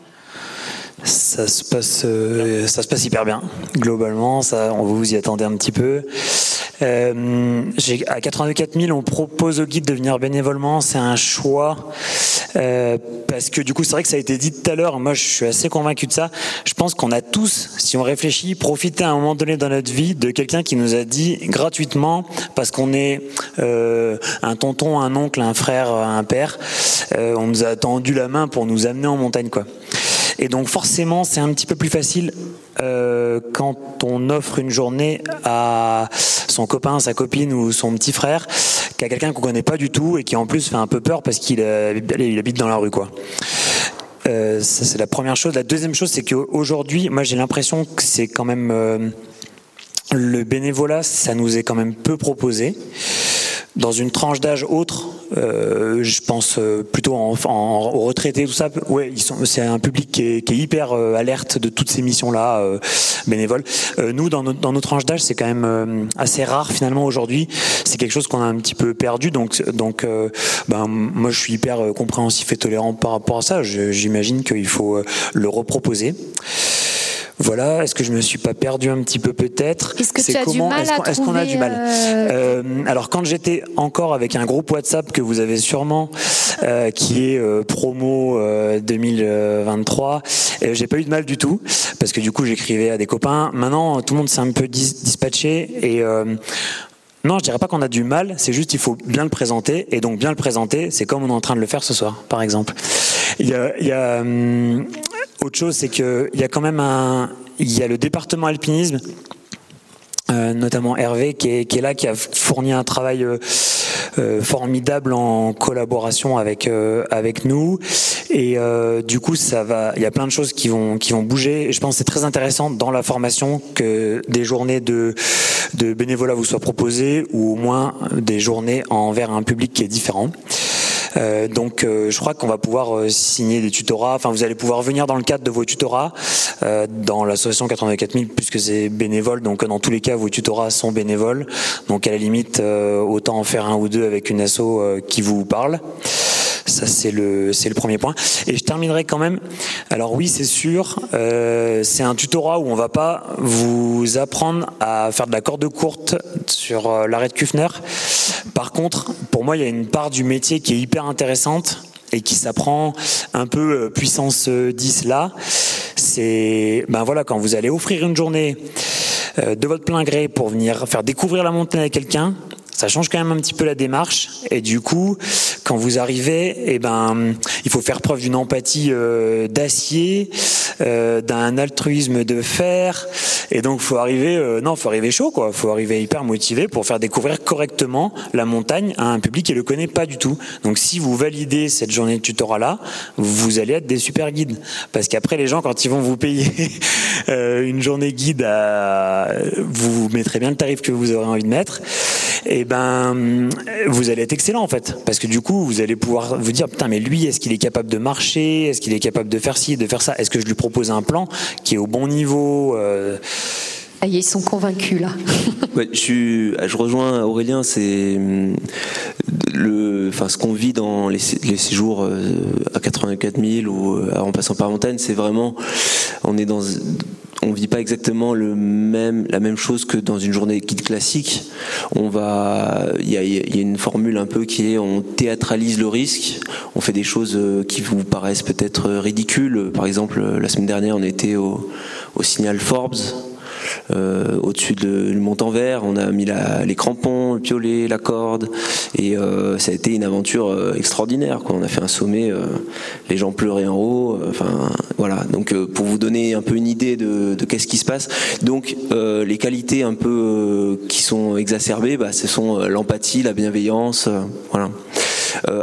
Ça se passe, euh, ça se passe hyper bien. Globalement, ça, on vous y attendez un petit peu. Euh, à 82 4000, on propose au guide de venir bénévolement. C'est un choix euh, parce que du coup, c'est vrai que ça a été dit tout à l'heure. Moi, je suis assez convaincu de ça. Je pense qu'on a tous, si on réfléchit, profité à un moment donné dans notre vie de quelqu'un qui nous a dit gratuitement, parce qu'on est euh, un tonton, un oncle, un frère, un père, on nous a tendu la main pour nous amener en montagne, quoi. Et donc forcément, c'est un petit peu plus facile euh, quand on offre une journée à son copain, sa copine ou son petit frère qu'à quelqu'un qu'on connaît pas du tout et qui en plus fait un peu peur parce qu'il euh, habite dans la rue, quoi. Euh, ça c'est la première chose. La deuxième chose, c'est qu'aujourd'hui, moi j'ai l'impression que c'est quand même euh, le bénévolat, ça nous est quand même peu proposé dans une tranche d'âge autre, euh, je pense euh, plutôt en, en, aux retraités, tout ça. Ouais. C'est un public qui est, qui est hyper euh, alerte de toutes ces missions-là euh, bénévoles. Euh, nous, dans, notre dans nos tranches d'âge, c'est quand même euh, assez rare finalement aujourd'hui. C'est quelque chose qu'on a un petit peu perdu. Donc, donc, ben moi, je suis hyper compréhensif et tolérant par rapport à ça. J'imagine qu'il faut le reproposer. Voilà, est-ce que je me suis pas perdu un petit peu peut-être Est-ce que tu as comment, du mal est-ce, est-ce qu'on a du mal euh... Euh, Alors quand j'étais encore avec un groupe WhatsApp que vous avez sûrement, euh, qui est euh, promo 2023, euh, j'ai pas eu de mal du tout parce que du coup j'écrivais à des copains. Maintenant tout le monde s'est un peu dis- dispatché et non, je dirais pas qu'on a du mal, c'est juste il faut bien le présenter et donc bien le présenter, c'est comme on est en train de le faire ce soir, par exemple. Il y a, il y a hum, autre chose, c'est que il y a quand même un, il y a le département alpinisme euh, notamment Hervé qui est, qui est, là, qui a fourni un travail euh, euh formidable en collaboration avec avec nous. Et du coup, ça va. Il y a plein de choses qui vont qui vont bouger. Et je pense que c'est très intéressant dans la formation que des journées de de bénévolat vous soient proposées ou au moins des journées envers un public qui est différent. Euh, donc euh, je crois qu'on va pouvoir euh, signer des tutorats. Enfin, vous allez pouvoir venir dans le cadre de vos tutorats dans l'association 84 000 puisque c'est bénévole. Donc dans tous les cas, vos tutorats sont bénévoles. Donc à la limite, autant en faire un ou deux avec une asso qui vous parle. Ça, c'est le, c'est le premier point. Et je terminerai quand même. Alors oui, c'est sûr, euh, c'est un tutorat où on va pas vous apprendre à faire de la corde courte sur euh, l'arrêt de Kufner. Par contre, pour moi, il y a une part du métier qui est hyper intéressante et qui s'apprend un peu euh, puissance 10 là. C'est, ben voilà, quand vous allez offrir une journée de votre plein gré pour venir faire découvrir la montagne à quelqu'un, ça change quand même un petit peu la démarche. Et du coup, quand vous arrivez, eh ben, il faut faire preuve d'une empathie euh, d'acier, euh, d'un altruisme de fer. Et donc, faut arriver, euh, non, faut arriver chaud, quoi. Faut arriver hyper motivé pour faire découvrir correctement la montagne à un public qui le connaît pas du tout. Donc, si vous validez cette journée de tutorat là, vous allez être des super guides. Parce qu'après, les gens, quand ils vont vous payer une journée guide, à, vous mettrez bien le tarif que vous aurez envie de mettre. Et ben vous allez être excellent en fait, parce que du coup vous allez pouvoir vous dire putain mais lui est-ce qu'il est capable de marcher, est-ce qu'il est capable de faire ci, de faire ça, est-ce que je lui propose un plan qui est au bon niveau euh... Ah, ils sont convaincus là. ouais, je, suis, je rejoins Aurélien, c'est le, enfin ce qu'on vit dans les, les séjours euh, à 84 000 ou euh, en passant par montagne, c'est vraiment on est dans on vit pas exactement la même chose que dans une journée guide classique. On va, il y a, une formule un peu qui est, on théâtralise le risque. On fait des choses euh, qui vous paraissent peut-être ridicules. Par exemple, la semaine dernière, on était au signal Forbes euh, au-dessus du montant vert, on a mis les crampons, le piolet, la corde, et euh, ça a été une aventure euh, extraordinaire. Quoi. On a fait un sommet, les gens pleuraient en haut. Enfin, voilà. Donc, pour vous donner un peu une idée de, de qu'est-ce qui se passe. Donc, les qualités un peu qui sont exacerbées, bah, ce sont l'empathie, la bienveillance, voilà.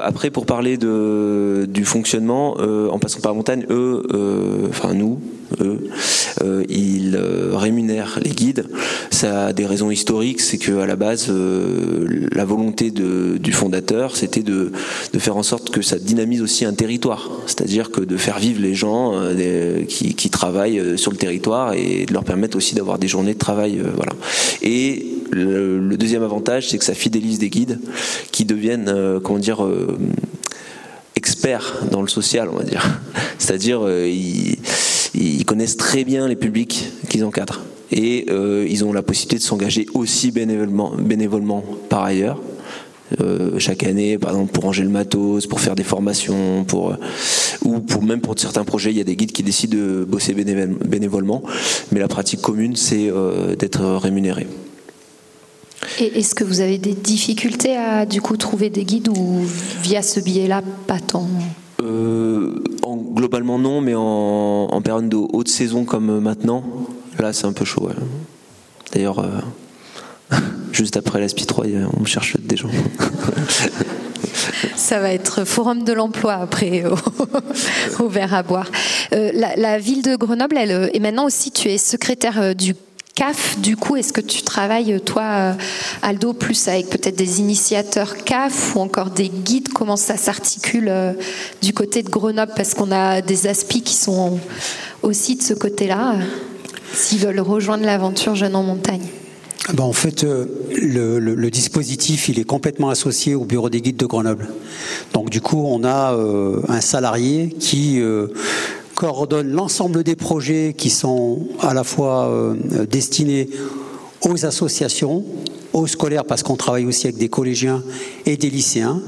Après, pour parler de, du fonctionnement, en passant par la montagne, eux, enfin nous, eux, ils rémunèrent les guides. Ça a des raisons historiques, c'est que à la base, la volonté du fondateur, c'était de, faire en sorte que ça dynamise aussi un territoire, c'est-à-dire que de faire vivre les gens qui, travaillent sur le territoire et de leur permettre aussi d'avoir des journées de travail, voilà. Et le, deuxième avantage, c'est que ça fidélise des guides qui deviennent, euh, comment dire, euh, experts dans le social, on va dire. C'est-à-dire, euh, ils, connaissent très bien les publics qu'ils encadrent. Et ils ont la possibilité de s'engager aussi bénévolement, bénévolement par ailleurs. chaque année, par exemple pour ranger le matos, pour faire des formations, pour ou pour même pour certains projets, il y a des guides qui décident de bosser bénévolement, mais la pratique commune, c'est d'être rémunéré. Et est-ce que vous avez des difficultés à du coup trouver des guides ou via ce biais-là, pas tant? euh, en, Globalement non, mais en, période de haute saison comme maintenant, là c'est un peu chaud. D'ailleurs, euh, juste après la 3, on cherche des gens. Ça va être forum de l'emploi après au, verre à boire. Euh, la, la, ville de Grenoble, elle, et maintenant aussi tu es secrétaire du CAF, du coup, est-ce que tu travailles, toi, euh, Aldo, plus avec peut-être des initiateurs CAF ou encore des guides? Comment ça s'articule euh, du côté de Grenoble? Parce qu'on a des aspis qui sont aussi de ce côté-là, euh, s'ils veulent rejoindre l'aventure Jeune en montagne. Ben en fait, le, dispositif, il est complètement associé au bureau des guides de Grenoble. Donc du coup, on a un salarié qui coordonne l'ensemble des projets qui sont à la fois euh, destinés aux associations, aux scolaires, parce qu'on travaille aussi avec des collégiens et des lycéens,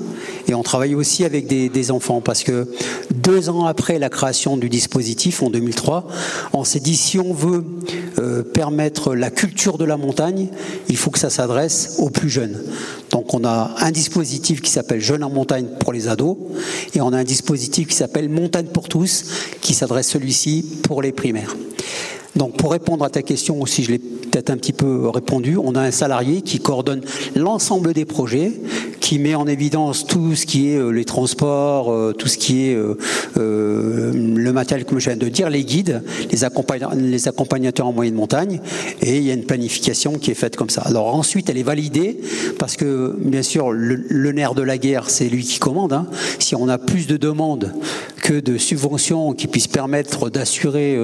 et on travaille aussi avec des, enfants, parce que deux ans après la création du dispositif, en 2003, on s'est dit si on veut euh, permettre la culture de la montagne, il faut que ça s'adresse aux plus jeunes. Donc on a un dispositif qui s'appelle Jeunes en montagne pour les ados, et on a un dispositif qui s'appelle Montagne pour tous, qui s'adresse celui-ci pour les primaires. Donc pour répondre à ta question aussi, je l'ai peut-être un petit peu répondu, on a un salarié qui coordonne l'ensemble des projets, qui met en évidence tout ce qui est euh, les transports, euh, tout ce qui est euh, le matériel, comme je viens de dire, les guides, les, accompagnateurs en moyenne montagne, et il y a une planification qui est faite comme ça. Alors ensuite, elle est validée, parce que bien sûr, le, nerf de la guerre, c'est lui qui commande. Hein. Si on a plus de demandes que de subventions qui puissent permettre d'assurer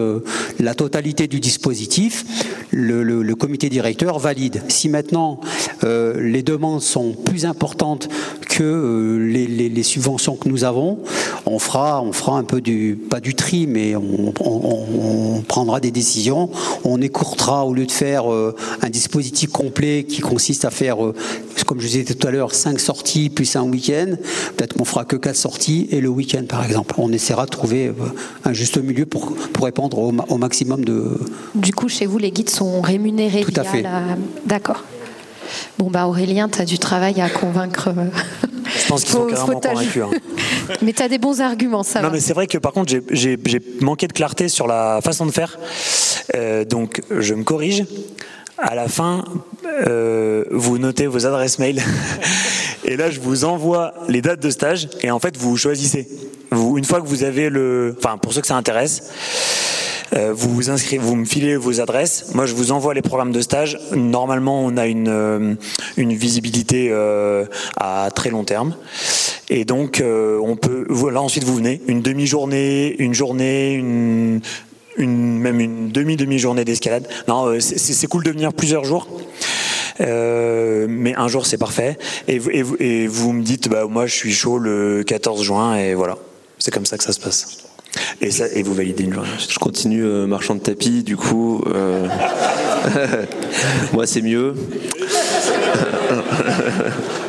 la totalité du dispositif, le, comité directeur valide. Si maintenant les demandes sont plus importantes que euh, les, subventions que nous avons, on fera, on fera un peu du, pas du tri, mais on, prendra des décisions. On écourtera au lieu de faire euh, un dispositif complet qui consiste à faire, euh, comme je disais tout à l'heure, cinq sorties plus un week-end. Peut-être qu'on fera que quatre sorties et le week-end, par exemple. On essaiera de trouver un juste milieu pour, pour répondre au, maximum de. Du coup, chez vous, les guides sont rémunérés. Tout à fait. D'accord. Bon, bah Aurélien, tu as du travail à convaincre. Euh, Je pense qu'ils sont carrément convaincus. Hein. mais tu as des bons arguments, ça Non, mais c'est vrai que par contre, j'ai manqué de clarté sur la façon de faire. Euh, donc, je me corrige. À la fin, euh, vous notez vos adresses mail. et là, je vous envoie les dates de stage. Et en fait, vous choisissez. Vous, une fois que vous avez le. Enfin, pour ceux que ça intéresse euh, vous vous inscrivez, vous me filez vos adresses. Moi, je vous envoie les programmes de stage. Normalement, on a une, euh, une visibilité euh, à très long terme. Et donc, on peut. Là, ensuite, vous venez une demi-journée, une journée, une, même une demi-demi-journée d'escalade. Non, c'est cool de venir plusieurs jours. Euh, mais un jour c'est parfait. Et, vous me dites, bah, moi je suis chaud le 14 juin et voilà. C'est comme ça que ça se passe. Et vous validez une journée Je continue euh, marchand de tapis, du coup, euh, moi c'est mieux.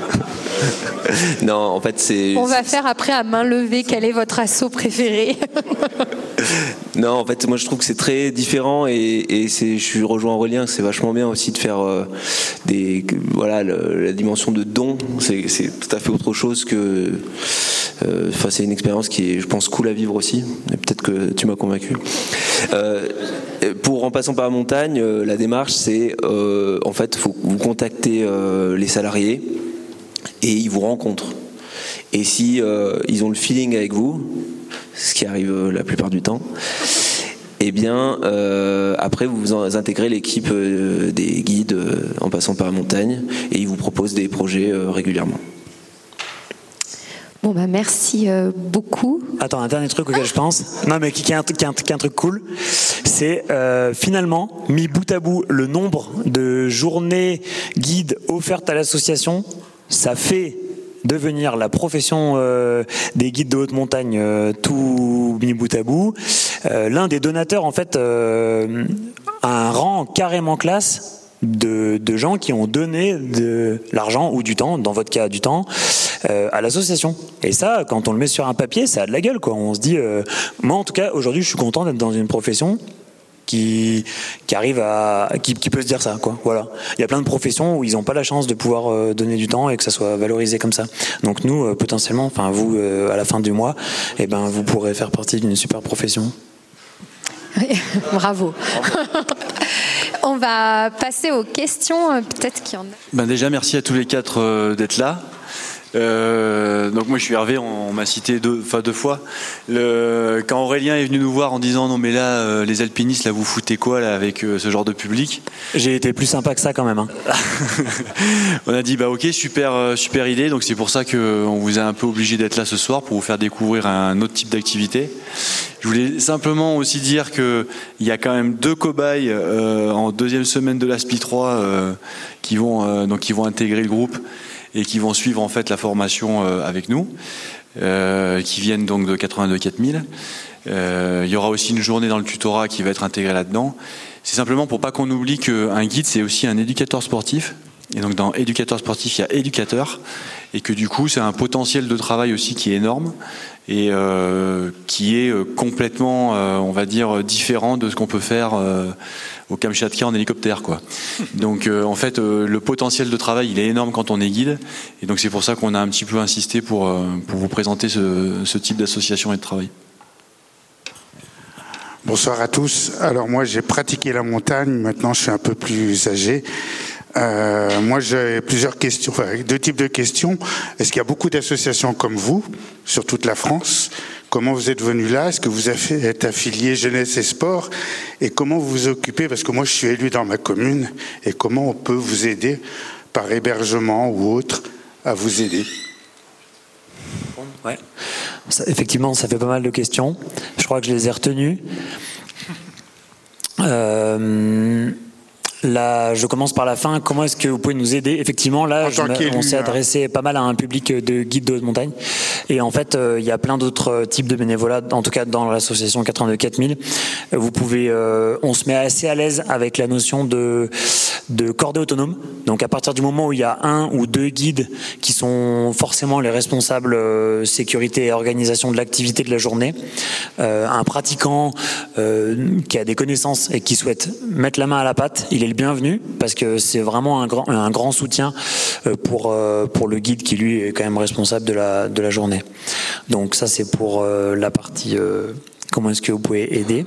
non, en fait, c'est. On va faire après à main levée quel est votre assaut préféré. non, en fait, moi je trouve que c'est très différent et, je suis rejoint Aurélien, c'est vachement bien aussi de faire euh, des, voilà, la dimension de don. C'est, tout à fait autre chose que. Euh, enfin, c'est une expérience qui est, je pense, cool à vivre aussi. Et peut-être que tu m'as convaincu. Euh, pour en passant par la montagne, la démarche, c'est en fait, faut vous contacter les salariés et ils vous rencontrent. Et si euh, ils ont le feeling avec vous, ce qui arrive euh, la plupart du temps, eh bien, euh, après, vous intégrez l'équipe des guides en passant par la montagne et ils vous proposent des projets régulièrement. Bon, bah merci beaucoup. Attends, un dernier truc auquel je pense. Non, mais qui, est, un, qui, un, truc cool, c'est finalement, mis bout à bout, le nombre de journées guides offertes à l'association ça fait devenir la profession euh, des guides de haute montagne euh, tout mis bout à bout. Euh, l'un des donateurs, en fait, un rang carrément classe de, gens qui ont donné de l'argent ou du temps, dans votre cas du temps, à l'association. Et ça, quand on le met sur un papier, ça a de la gueule. Quoi. On se dit, moi en tout cas, aujourd'hui, je suis content d'être dans une profession qui, qui arrive à qui, qui, peut se dire ça quoi. Voilà. Il y a plein de professions où ils n'ont pas la chance de pouvoir euh, donner du temps et que ça soit valorisé comme ça. Donc nous euh, potentiellement enfin vous euh, à la fin du mois et eh ben vous pourrez faire partie d'une super profession. Bravo. On va passer aux questions peut-être qu'il y en a. Ben déjà merci à tous les quatre d'être là euh, donc moi je suis Hervé, on, m'a cité deux, enfin deux fois. Le, quand Aurélien est venu nous voir en disant non mais là euh, les alpinistes là vous foutez quoi là avec euh, ce genre de public? J'ai été plus sympa que ça quand même. Hein. on a dit bah ok super super idée donc c'est pour ça qu'on vous a un peu obligé d'être là ce soir pour vous faire découvrir un autre type d'activité. Je voulais simplement aussi dire que il y a quand même deux cobayes en deuxième semaine de l'ASPI 3 qui vont donc qui vont intégrer le groupe et qui vont suivre en fait la formation euh, avec nous, euh, qui viennent donc de 82 4000. Euh, il y aura aussi une journée dans le tutorat qui va être intégrée là-dedans. C'est simplement pour pas qu'on oublie qu'un guide c'est aussi un éducateur sportif. Et donc dans éducateur sportif, il y a éducateur, et que du coup c'est un potentiel de travail aussi qui est énorme et euh, qui est complètement, euh, on va dire, différent de ce qu'on peut faire euh, au Kamchatka en hélicoptère quoi. Donc euh, en fait euh, le potentiel de travail il est énorme quand on est guide et donc c'est pour ça qu'on a un petit peu insisté pour, euh, pour vous présenter ce, ce type d'association et de travail. Bonsoir à tous. Alors moi j'ai pratiqué la montagne, maintenant je suis un peu plus âgé. Euh, moi j'ai plusieurs questions, deux types de questions. Est-ce qu'il y a beaucoup d'associations comme vous sur toute la France? Comment vous êtes venu là? Est-ce que vous êtes affilié jeunesse et sport? Et comment vous vous occupez? Parce que moi je suis élu dans ma commune et comment on peut vous aider par hébergement ou autre à vous aider? Ouais. effectivement, ça fait pas mal de questions. Je crois que je les ai retenues. Euh, Là, je commence par la fin. Comment est-ce que vous pouvez nous aider Effectivement, là, on s'est hein. adressé pas mal à un public de guides de haute montagne. Et en fait, euh, il y a plein d'autres types de bénévolat, en tout cas dans l'association 82 4000. Vous pouvez, euh, on se met assez à l'aise avec la notion de de cordée autonome. Donc à partir du moment où il y a un ou deux guides qui sont forcément les responsables euh, sécurité et organisation de l'activité de la journée, un pratiquant qui a des connaissances et qui souhaite mettre la main à la pâte, il est bienvenu parce que c'est vraiment un grand, un grand soutien euh, pour, euh, pour le guide qui lui est quand même responsable de la, de la journée. Donc ça c'est pour euh, la partie comment est-ce que vous pouvez aider.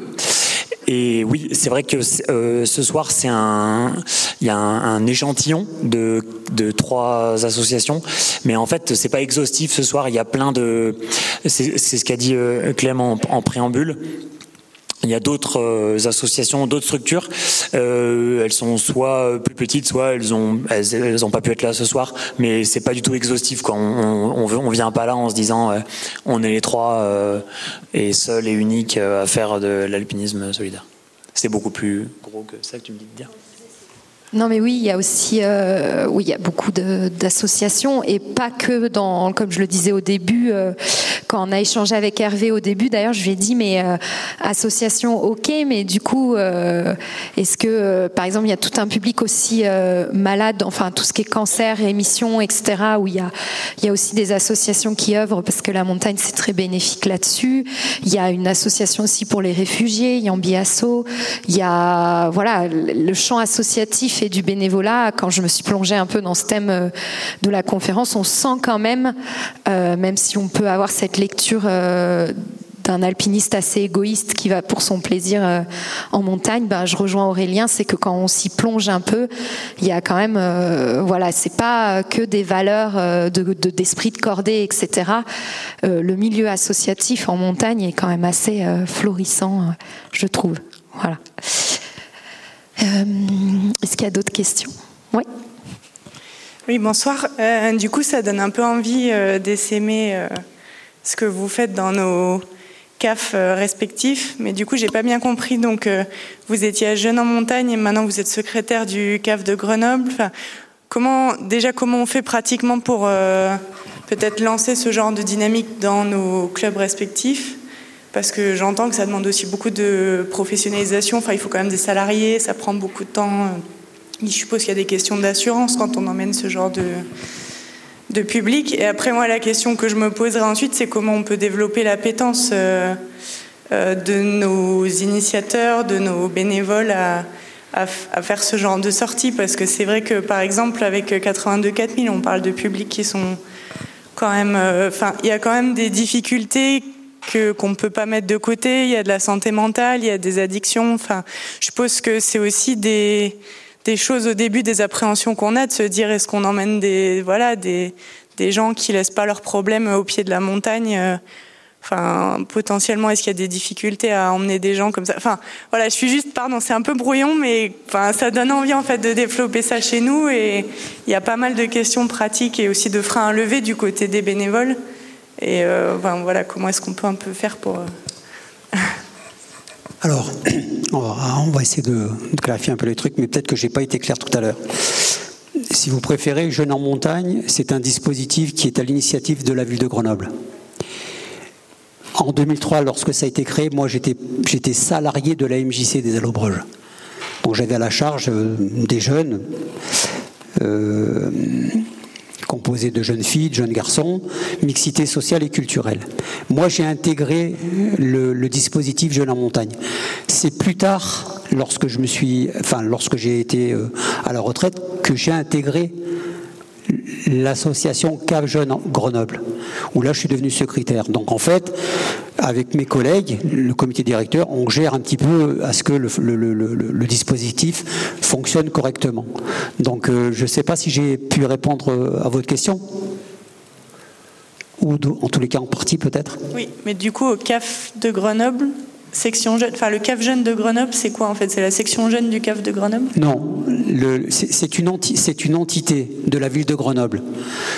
Et oui, c'est vrai que ce soir, c'est un, il y a un, échantillon de, de trois associations, mais en fait, c'est pas exhaustif. Ce soir, il y a plein de, c'est ce qu'a dit Clément en préambule. Il y a d'autres euh, associations, d'autres structures. Euh, elles sont soit plus petites, soit elles ont elles, ont pas pu être là ce soir. Mais c'est pas du tout exhaustif. On, on, on vient pas là en se disant euh, on est les trois et seuls et uniques à faire de l'alpinisme solidaire. C'est beaucoup plus gros que ça que tu me dis de dire. Non, mais oui, il y a aussi, euh, oui, il y a beaucoup d'associations et pas que dans, comme je le disais au début, euh, quand on a échangé avec Hervé au début. D'ailleurs, je lui ai dit, mais euh, association, ok, mais du coup, est-ce que, par exemple, il y a tout un public aussi malade, enfin tout ce qui est cancer, émissions, etc., où il y a, il y a aussi des associations qui œuvrent parce que la montagne c'est très bénéfique là-dessus. Il y a une association aussi pour les réfugiés, Yambiasso. Il y a, voilà, le champ associatif du bénévolat, quand je me suis plongée un peu dans ce thème euh, de la conférence, on sent quand même, euh, même si on peut avoir cette lecture euh, d'un alpiniste assez égoïste qui va pour son plaisir en montagne, ben, je rejoins Aurélien, c'est que quand on s'y plonge un peu, il y a quand même, voilà, c'est pas que des valeurs de, d'esprit de, cordée, etc. le milieu associatif en montagne est quand même assez florissant, je trouve. Voilà. Euh, est-ce qu'il y a d'autres questions? Oui. Oui, bonsoir. Euh, du coup, ça donne un peu envie euh, d'essaimer ce que vous faites dans nos CAF respectifs. Mais du coup, j'ai pas bien compris. Donc, vous étiez à Jeune en Montagne et maintenant vous êtes secrétaire du CAF de Grenoble. Comment, déjà, comment on fait pratiquement pour peut-être lancer ce genre de dynamique dans nos clubs respectifs? Parce que j'entends que ça demande aussi beaucoup de professionnalisation. Enfin, il faut quand même des salariés, ça prend beaucoup de temps. Je suppose qu'il y a des questions d'assurance quand on emmène ce genre de, de public. Et après, moi, la question que je me poserai ensuite, c'est comment on peut développer l'appétence euh, euh, de nos initiateurs, de nos bénévoles à, à, faire ce genre de sortie. Parce que c'est vrai que, par exemple, avec 82 4000, on parle de publics qui sont quand même. Euh, enfin, il y a quand même des difficultés qu'on ne peut pas mettre de côté. Il y a de la santé mentale, il y a des addictions. Enfin, je suppose que c'est aussi des, des choses au début, des appréhensions qu'on a de se dire est-ce qu'on emmène des voilà des, des gens qui laissent pas leurs problèmes au pied de la montagne. Euh, enfin, potentiellement, est-ce qu'il y a des difficultés à emmener des gens comme ça? Enfin, voilà, je suis juste, pardon, c'est un peu brouillon, mais enfin, ça donne envie en fait de développer ça chez nous. Et il y a pas mal de questions pratiques et aussi de freins à lever du côté des bénévoles. Et euh, voilà, comment est-ce qu'on peut un peu faire pour. Euh, Alors, on va, essayer de, clarifier un peu les trucs, mais peut-être que je n'ai pas été clair tout à l'heure. Si vous préférez, Jeunes en montagne, c'est un dispositif qui est à l'initiative de la ville de Grenoble. En 2003, lorsque ça a été créé, moi j'étais salarié de la MJC des Allobreges. Donc j'avais à la charge euh, des jeunes composé de jeunes filles, de jeunes garçons, mixité sociale et culturelle. Moi, j'ai intégré le, dispositif Jeunes en montagne. C'est plus tard, lorsque je me suis, enfin, lorsque j'ai été euh, à la retraite, que j'ai intégré l'association Cave Jeunes Grenoble, où là je suis devenu secrétaire. Donc en fait, avec mes collègues, le comité directeur, on gère un petit peu à ce que le, dispositif fonctionne correctement. Donc euh, je ne sais pas si j'ai pu répondre à votre question. Ou en tous les cas en partie peut-être. Oui, mais du coup au CAF de Grenoble, section jeune, le CAF jeune de Grenoble, c'est quoi en fait? C'est la section jeune du CAF de Grenoble? Non, c'est une, entité de la ville de Grenoble.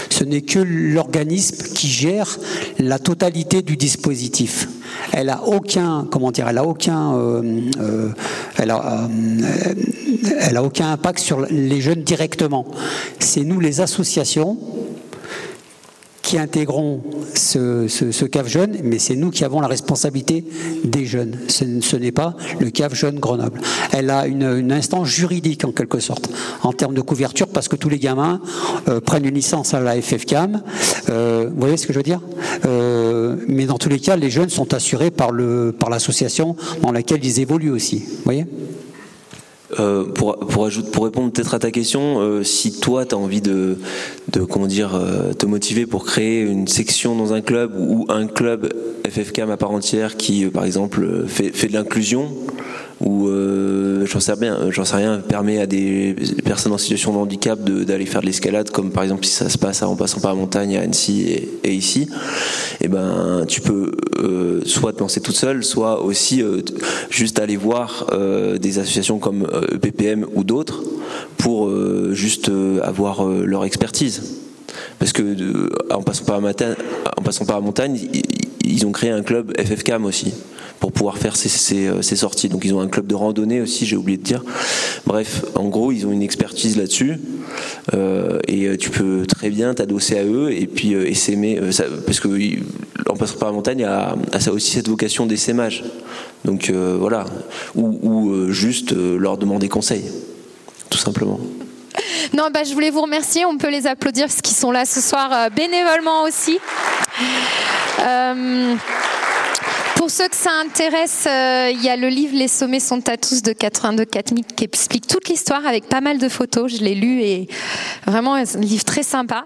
Ce n'est que l'organisme qui gère la totalité du dispositif. Elle a aucun, aucun impact sur les jeunes directement. C'est nous les associations qui intégrons ce, ce, CAF jeune, mais c'est nous qui avons la responsabilité des jeunes. Ce, n'est pas le CAF jeune Grenoble. Elle a une, instance juridique en quelque sorte, en termes de couverture, parce que tous les gamins euh, prennent une licence à la FFCAM. Euh, vous voyez ce que je veux dire? Euh, Mais dans tous les cas, les jeunes sont assurés par l'association par dans laquelle ils évoluent aussi. Vous voyez? Euh, pour, pour, pour répondre peut-être à ta question, euh, si toi tu as envie de, de comment dire, euh, te motiver pour créer une section dans un club ou un club FFCAM à part entière qui, par exemple, fait, fait de l'inclusion, ou euh, j'en sais rien, j'en sais rien, permet à des personnes en situation de handicap d'aller faire de l'escalade, comme par exemple si ça se passe en passant par la montagne à Annecy et, ici, et eh ben tu peux euh, soit te lancer toute seule, soit aussi euh, juste aller voir euh, des associations comme EPPM ou d'autres pour juste avoir leur expertise. Parce que passant par la montagne, en passant par la montagne, ils ont créé un club FFCAM aussi pour pouvoir faire ces, euh, sorties. Donc ils ont un club de randonnée aussi, j'ai oublié de dire. Bref, en gros, ils ont une expertise là-dessus euh, et euh, tu peux très bien t'adosser à eux et puis essaimer, parce que en passant par la montagne, a, ça aussi cette vocation d'essaimage. Donc voilà, ou, juste leur demander conseil, tout simplement. Non, bah, je voulais vous remercier. On peut les applaudir parce qu'ils sont là ce soir bénévolement aussi. Pour ceux que ça intéresse, euh, il y a le livre Les sommets sont à tous de 82 4000 qui explique toute l'histoire avec pas mal de photos. Je l'ai lu et vraiment un livre très sympa.